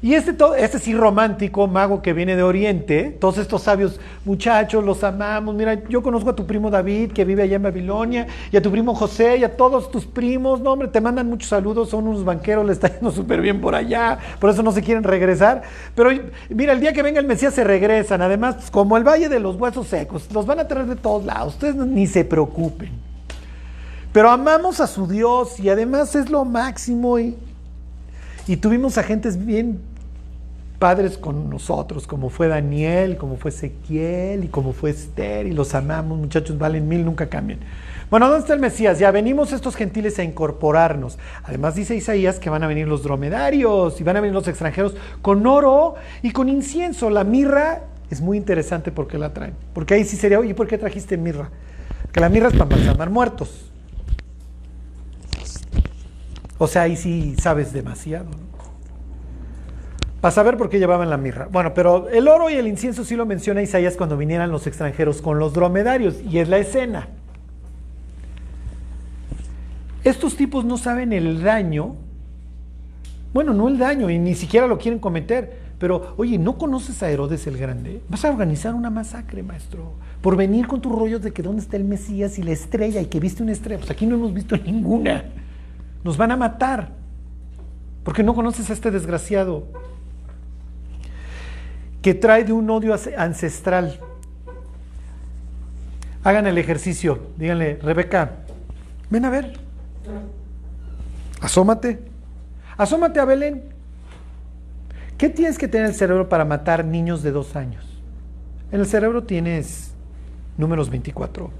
Y este, este sí romántico, mago que viene de Oriente, todos estos sabios muchachos, los amamos. Mira, yo conozco a tu primo David que vive allá en Babilonia, y a tu primo José, y a todos tus primos. No, hombre, te mandan muchos saludos, son unos banqueros, le está yendo súper bien por allá, por eso no se quieren regresar. Pero mira, el día que venga el Mesías se regresan. Además, pues, como el Valle de los Huesos Secos, los van a traer de todos lados. Ustedes ni se preocupen. Pero amamos a su Dios y además es lo máximo y y tuvimos agentes bien padres con nosotros, como fue Daniel, como fue Ezequiel y como fue Esther, y los amamos, muchachos, valen mil, nunca cambien. Bueno, ¿dónde está el Mesías? Ya venimos estos gentiles a incorporarnos. Además dice Isaías que van a venir los dromedarios y van a venir los extranjeros con oro y con incienso. La mirra es muy interesante porque la traen. Porque ahí sí sería, oye, ¿por qué trajiste mirra? Que la mirra es para balsamar muertos. O sea, ahí sí sabes demasiado. ¿no? Para saber por qué llevaban la mirra. Bueno, pero el oro y el incienso sí lo menciona Isaías cuando vinieran los extranjeros con los dromedarios, y es la escena. Estos tipos no saben el daño, bueno, no el daño, y ni siquiera lo quieren cometer, pero oye, ¿no conoces a Herodes el Grande? Vas a organizar una masacre, maestro, por venir con tus rollos de que dónde está el Mesías y la estrella y que viste una estrella. Pues aquí no hemos visto ninguna. Nos van a matar. Porque no conoces a este desgraciado que trae de un odio ancestral. Hagan el ejercicio. Díganle, Rebeca, ven a ver. Asómate. Asómate a Belén. ¿Qué tienes que tener en el cerebro para matar niños de dos años? En el cerebro tienes números 24,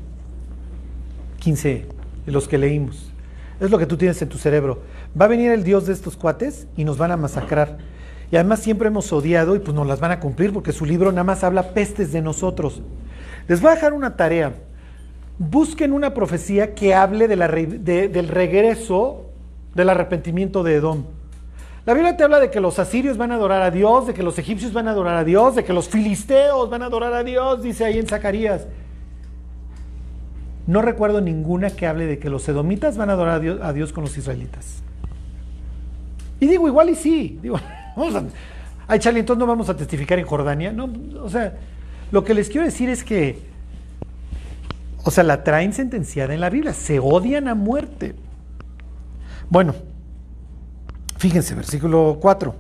15 de los que leímos. Es lo que tú tienes en tu cerebro. Va a venir el Dios de estos cuates y nos van a masacrar. Y además siempre hemos odiado y pues nos las van a cumplir porque su libro nada más habla pestes de nosotros. Les voy a dejar una tarea. Busquen una profecía que hable del regreso del arrepentimiento de Edom. La Biblia te habla de que los asirios van a adorar a Dios, de que los egipcios van a adorar a Dios, de que los filisteos van a adorar a Dios, dice ahí en Zacarías. No recuerdo ninguna que hable de que los edomitas van a adorar a Dios, a Dios con los israelitas. Y digo, igual y sí. Digo, vamos ay, Charlie, entonces no vamos a testificar en Jordania. No, o sea, lo que les quiero decir es que, o sea, la traen sentenciada en la Biblia. Se odian a muerte. Bueno, fíjense, versículo 4.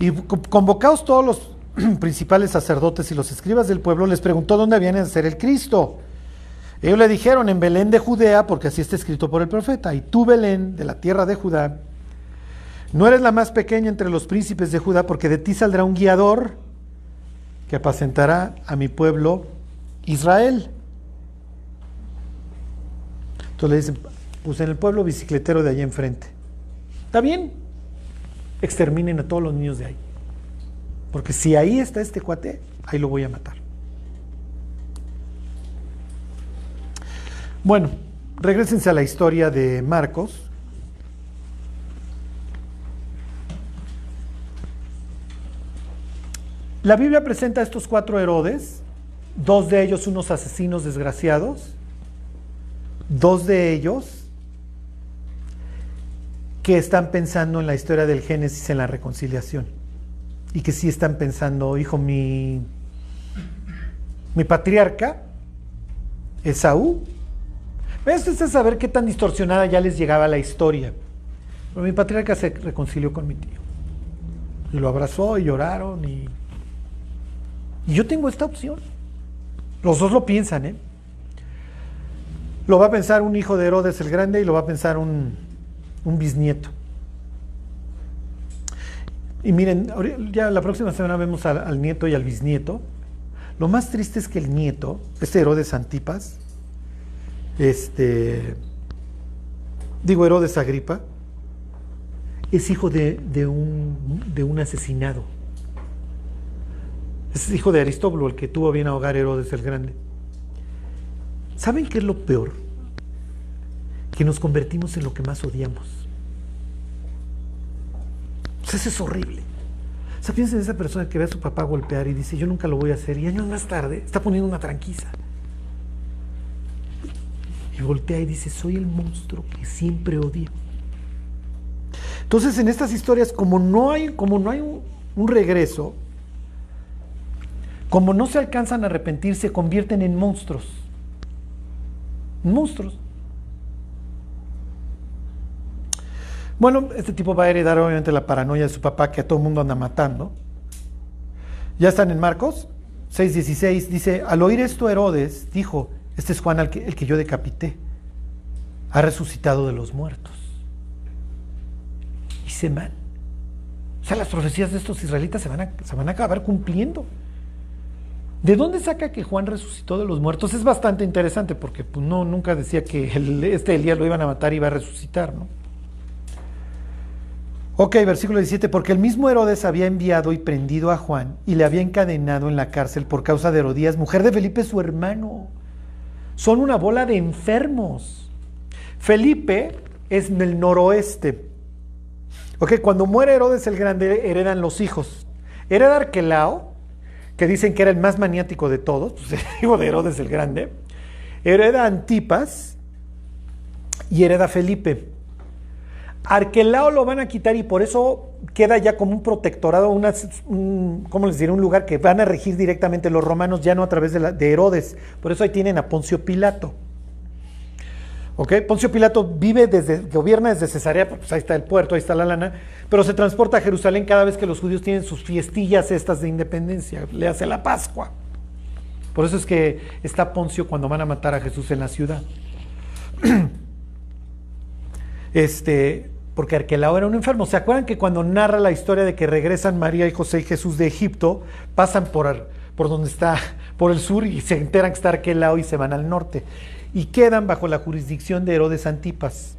Y convocados todos los principales sacerdotes y los escribas del pueblo, les preguntó dónde habían de ser el Cristo. Ellos le dijeron en Belén de Judea, porque así está escrito por el profeta, y tú Belén, de la tierra de Judá, no eres la más pequeña entre los príncipes de Judá, porque de ti saldrá un guiador que apacentará a mi pueblo Israel. Entonces le dicen, pues en el pueblo bicicletero de allá enfrente. ¿Está bien? Exterminen a todos los niños de ahí. Porque si ahí está este cuate, ahí lo voy a matar. Bueno, regresense a la historia de Marcos. La Biblia presenta a estos cuatro Herodes, dos de ellos unos asesinos desgraciados, dos de ellos que están pensando en la historia del Génesis en la reconciliación y que sí están pensando, hijo, mi, mi patriarca, Esaú, esto es saber qué tan distorsionada ya les llegaba la historia. Pero mi patriarca se reconcilió con mi tío. Y lo abrazó y lloraron y... y yo tengo esta opción. Los dos lo piensan, ¿eh? Lo va a pensar un hijo de Herodes el Grande y lo va a pensar un, un bisnieto. Y miren, ya la próxima semana vemos al, nieto y al bisnieto. Lo más triste es que el nieto, este Herodes Antipas, este, digo Herodes Agripa, es hijo de, de, un, de un asesinado. Es hijo de Aristóbulo, el que tuvo bien ahogar Herodes el Grande. ¿Saben qué es lo peor? Que nos convertimos en lo que más odiamos. Eso es horrible. O sea, piensen en esa persona que ve a su papá golpear y dice, yo nunca lo voy a hacer. Y años más tarde está poniendo una tranquiza. Y voltea y dice, soy el monstruo que siempre odié. Entonces, en estas historias, como no hay, como no hay un regreso, como no se alcanzan a arrepentir, se convierten en monstruos. Monstruos. Bueno, este tipo va a heredar obviamente la paranoia de su papá que a todo el mundo anda matando. Ya están en Marcos 6:16, dice, al oír esto Herodes dijo, este es Juan el que, yo decapité, ha resucitado de los muertos. Y se man. O sea, las profecías de estos israelitas van se van a acabar cumpliendo. ¿De dónde saca que Juan resucitó de los muertos? Es bastante interesante porque pues, no, nunca decía que este Elías lo iban a matar y iba a resucitar, ¿no? Ok, versículo 17, porque el mismo Herodes había enviado y prendido a Juan y le había encadenado en la cárcel por causa de Herodías, mujer de Felipe, su hermano. Son una bola de enfermos. Felipe es en el noroeste. Ok, cuando muere Herodes el Grande, heredan los hijos. Hereda Arquelao, que dicen que era el más maniático de todos, pues el hijo de Herodes el Grande. Hereda Antipas y hereda Felipe. Arquelao lo van a quitar y por eso queda ya como un protectorado, una, un, ¿cómo les diré? Un lugar que van a regir directamente los romanos, ya no a través de, de Herodes. Por eso ahí tienen a Poncio Pilato. ¿Ok? Poncio Pilato vive desde, gobierna desde Cesarea, pues ahí está el puerto, ahí está la lana, pero se transporta a Jerusalén cada vez que los judíos tienen sus fiestillas estas de independencia, le hace la Pascua. Por eso es que está Poncio cuando van a matar a Jesús en la ciudad. Este, porque Arquelao era un enfermo. ¿Se acuerdan que cuando narra la historia de que regresan María y José y Jesús de Egipto, pasan por, por donde está, por el sur y se enteran que está Arquelao y se van al norte? Y quedan bajo la jurisdicción de Herodes Antipas.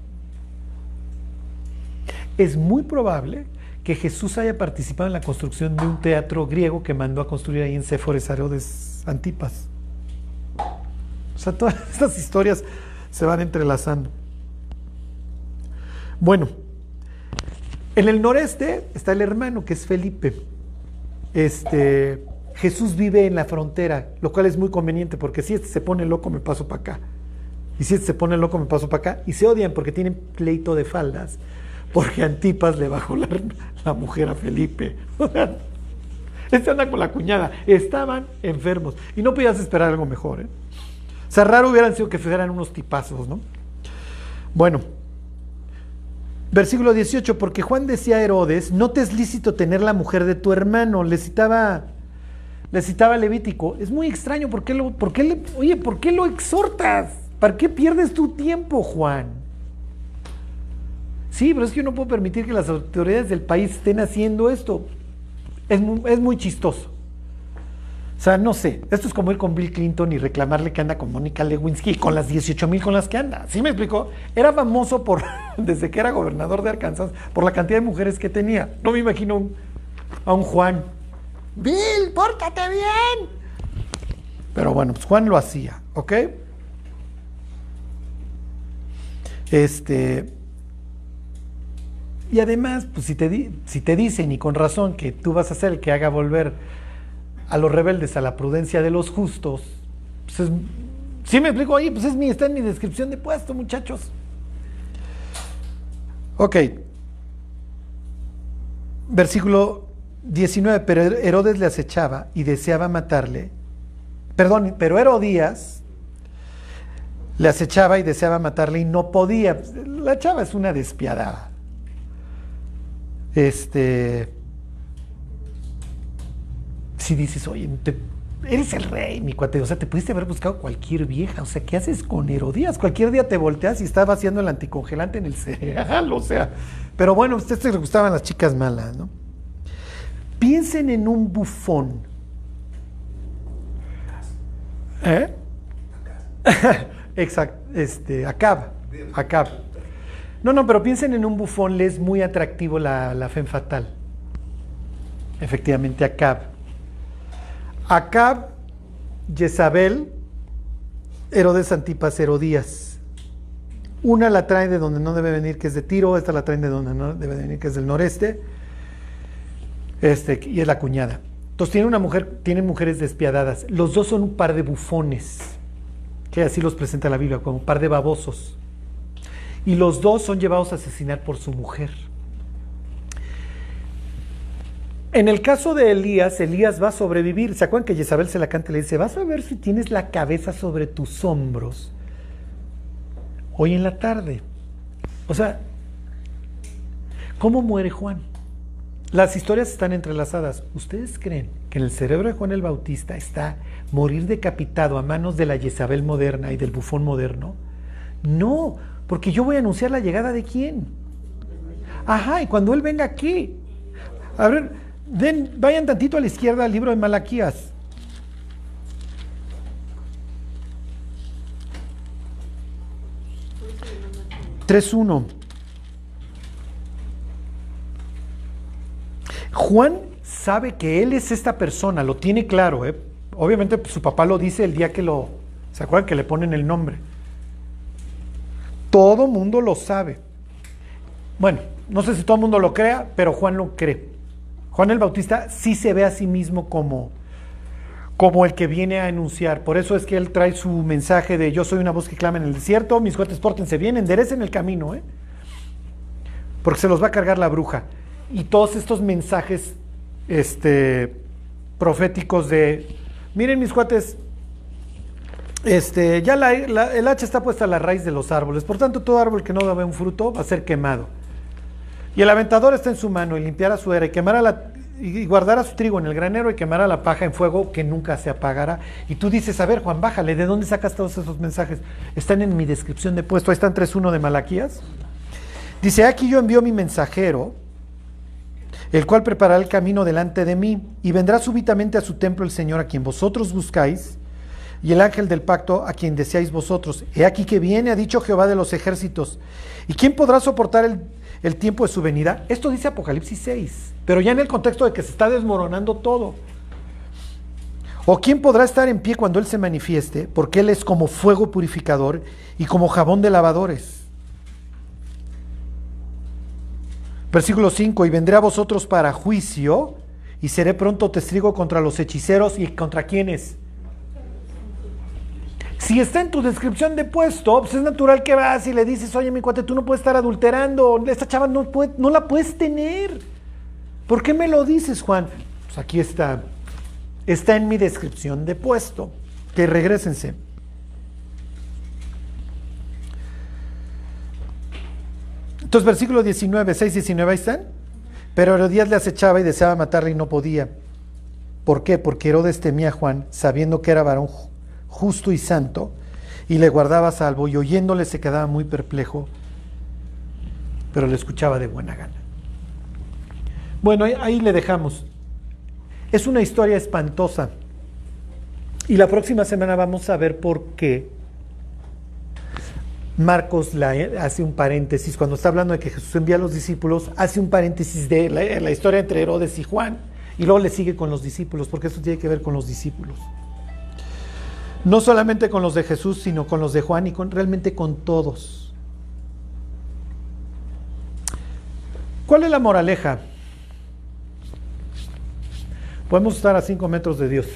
Es muy probable que Jesús haya participado en la construcción de un teatro griego que mandó a construir ahí en Séforis a Herodes Antipas. O sea, todas estas historias se van entrelazando. Bueno, en el noreste está el hermano que es Felipe. Este, Jesús vive en la frontera, lo cual es muy conveniente porque si este se pone loco me paso para acá. Y si este se pone loco me paso para acá. Y se odian porque tienen pleito de faldas. Porque Antipas le bajó la, la mujer a Felipe. Este anda con la cuñada. Estaban enfermos. Y no podías esperar algo mejor. ¿eh? O sea, raro hubieran sido que fueran unos tipazos, ¿no? Bueno, Versículo 18, porque Juan decía a Herodes, no te es lícito tener la mujer de tu hermano, le citaba, le citaba Levítico. Es muy extraño, ¿por qué lo, por qué oye, ¿por qué lo exhortas? ¿Para qué pierdes tu tiempo, Juan? Sí, pero es que yo no puedo permitir que las autoridades del país estén haciendo esto. Es muy, es muy chistoso. O sea, no sé, esto es como ir con Bill Clinton y reclamarle que anda con Mónica Lewinsky con las 18 mil con las que anda. ¿Sí me explicó? Era famoso por, desde que era gobernador de Arkansas, por la cantidad de mujeres que tenía. No me imagino a un Juan Bill, pórtate bien. Pero bueno, pues Juan lo hacía, ¿ok? Este. Y además, pues si te, si te dicen, y con razón, que tú vas a ser el que haga volver a los rebeldes a la prudencia de los justos, pues es- sí me explico, oye, pues es mi, está en mi descripción de puesto, muchachos. Ok. Versículo 19, pero Herodes le acechaba y deseaba matarle. Perdón, pero Herodías le acechaba y deseaba matarle y no podía. La chava es una despiadada. Este. Si dices, oye, te- eres el rey, mi cuate, o sea, te pudiste haber buscado cualquier vieja, o sea, ¿qué haces con Herodías? Cualquier día te volteas y estaba haciendo el anticongelante en el cereal, o sea. Pero bueno, a ustedes les gustaban las chicas malas, ¿no? Piensen en un bufón. ¿Eh? Exacto, este, Acab, Acab. No, no, pero piensen en un bufón, le es muy atractivo la, la femme fatal. Efectivamente, Acab. Acab, Jezabel, Herodes Antipas, Herodías. Una la traen de donde no debe venir, que es de Tiro, esta la traen de donde no debe venir, que es del noreste. Este, y es la cuñada. Entonces tiene una mujer, tienen mujeres despiadadas. Los dos son un par de bufones, que así los presenta la Biblia, como un par de babosos. Y los dos son llevados a asesinar por su mujer. En el caso de Elías, Elías va a sobrevivir. ¿Se acuerdan que Jezabel se la canta y le dice, vas a ver si tienes la cabeza sobre tus hombros hoy en la tarde? O sea, ¿cómo muere Juan? Las historias están entrelazadas. ¿Ustedes creen que en el cerebro de Juan el Bautista está morir decapitado a manos de la Jezabel moderna y del bufón moderno? No, porque yo voy a anunciar la llegada de quién. Ajá, y cuando él venga aquí, a ver, den, vayan tantito a la izquierda al libro de Malaquías. Tres uno. Juan sabe que él es esta persona, lo tiene claro, ¿eh? Obviamente pues, su papá lo dice el día que lo, ¿se acuerdan que le ponen el nombre? Todo mundo lo sabe. Bueno, no sé si todo el mundo lo crea, pero Juan lo cree. Juan el Bautista sí se ve a sí mismo como, como el que viene a anunciar. Por eso es que él trae su mensaje de yo soy una voz que clama en el desierto, mis cohetes pórtense bien, enderecen el camino, ¿eh? porque se los va a cargar la bruja. Y todos estos mensajes este, proféticos de, miren mis cuates, este, ya la- el hacha está puesta a la raíz de los árboles, por tanto todo árbol que no da un fruto va a ser quemado. Y el aventador está en su mano y limpiará su era y quemará y guardará su trigo en el granero y quemará la paja en fuego que nunca se apagará. Y tú dices, a ver, Juan, bájale, ¿de dónde sacas todos esos mensajes? Están en mi descripción de puesto, ahí están 3.1 de Malaquías. Dice, aquí yo envío mi mensajero, el cual preparará el camino delante de mí, y vendrá súbitamente a su templo el Señor a quien vosotros buscáis, y el ángel del pacto a quien deseáis vosotros. He aquí que viene, ha dicho Jehová de los ejércitos. ¿Y quién podrá soportar el, el tiempo de su venida? Esto dice Apocalipsis 6, pero ya en el contexto de que se está desmoronando todo. ¿O quién podrá estar en pie cuando Él se manifieste? Porque Él es como fuego purificador y como jabón de lavadores. Versículo 5, y vendré a vosotros para juicio y seré pronto testigo contra los hechiceros y contra quienes. Si está en tu descripción de puesto, pues es natural que vas y le dices, oye mi cuate, tú no puedes estar adulterando, esta chava no, no la puedes tener. ¿Por qué me lo dices, Juan? Pues aquí está, está en mi descripción de puesto. Que regresense. Entonces, versículo 19, 6, 19, ahí están. Pero Herodías le acechaba y deseaba matarle y no podía. ¿Por qué? Porque Herodes temía a Juan, sabiendo que era varón justo y santo, y le guardaba salvo, y oyéndole se quedaba muy perplejo, pero le escuchaba de buena gana. Bueno, ahí, le dejamos. Es una historia espantosa. Y la próxima semana vamos a ver por qué Marcos la, hace un paréntesis, cuando está hablando de que Jesús envía a los discípulos, hace un paréntesis de la, la historia entre Herodes y Juan Y luego le sigue con los discípulos, porque esto tiene que ver con los discípulos. No solamente con los de Jesús, sino con los de Juan y con, realmente con todos. ¿Cuál es la moraleja? Podemos estar a cinco metros de Dios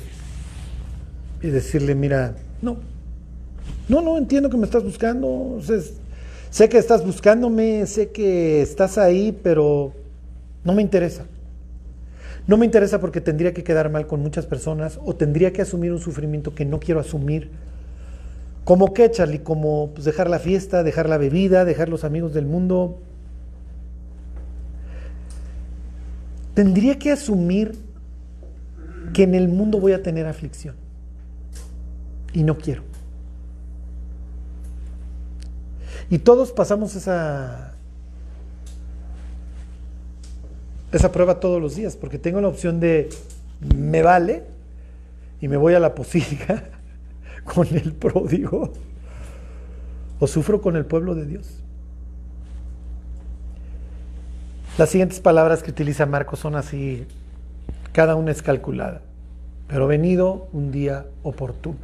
y decirle, mira, no, no, no entiendo que me estás buscando, sé que estás buscándome, sé que estás ahí, pero no me interesa. No me interesa porque tendría que quedar mal con muchas personas o tendría que asumir un sufrimiento que no quiero asumir. ¿Como qué, Charlie? Como pues, dejar la fiesta, dejar la bebida, dejar los amigos del mundo. Tendría que asumir que en el mundo voy a tener aflicción. Y no quiero. Y todos pasamos esa, esa prueba todos los días, porque tengo la opción de me vale y me voy a la posiga con el pródigo o sufro con el pueblo de Dios. Las siguientes palabras que utiliza Marcos son así, cada una es calculada, pero venido un día oportuno.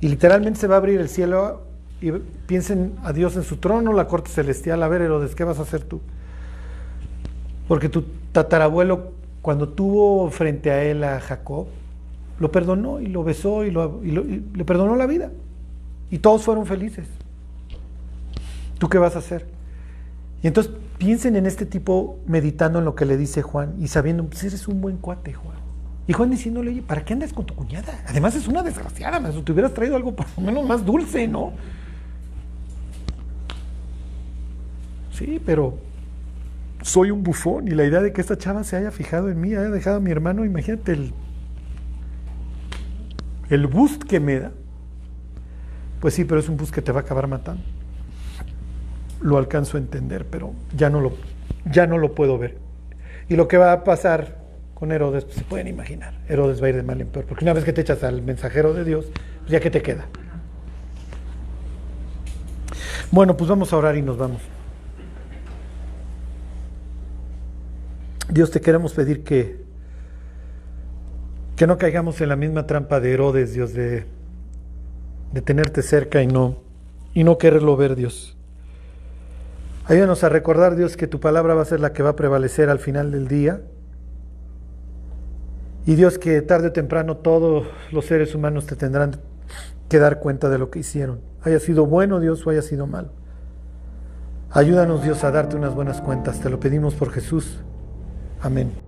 Y literalmente se va a abrir el cielo y piensen a Dios en su trono, la corte celestial, a ver Herodes, ¿qué vas a hacer tú? Porque tu tatarabuelo, cuando tuvo frente a él a Jacob, lo perdonó y lo besó y, lo, le perdonó la vida. Y todos fueron felices. ¿Tú qué vas a hacer? Y entonces piensen en este tipo meditando en lo que le dice Juan y sabiendo, pues eres un buen cuate, Juan. Y Juan diciéndole, ¿para qué andas con tu cuñada? Además es una desgraciada, más te hubieras traído algo por lo menos más dulce, ¿no? Sí, pero soy un bufón y la idea de que esta chava se haya fijado en mí, haya dejado a mi hermano, imagínate el, el boost que me da. Pues sí, pero es un boost que te va a acabar matando. Lo alcanzo a entender, pero ya no lo, ya no lo puedo ver. Y lo que va a pasar con Herodes, pues se pueden imaginar. Herodes va a ir de mal en peor, porque una vez que te echas al mensajero de Dios, pues ya que te queda. Bueno, pues vamos a orar y nos vamos. Dios, te queremos pedir que, que no caigamos en la misma trampa de Herodes, Dios, de, de tenerte cerca y no, y no quererlo ver, Dios. Ayúdanos a recordar, Dios, que tu palabra va a ser la que va a prevalecer al final del día. Y Dios, que tarde o temprano todos los seres humanos te tendrán que dar cuenta de lo que hicieron. Haya sido bueno, Dios, o haya sido malo. Ayúdanos, Dios, a darte unas buenas cuentas. Te lo pedimos por Jesús. Amén.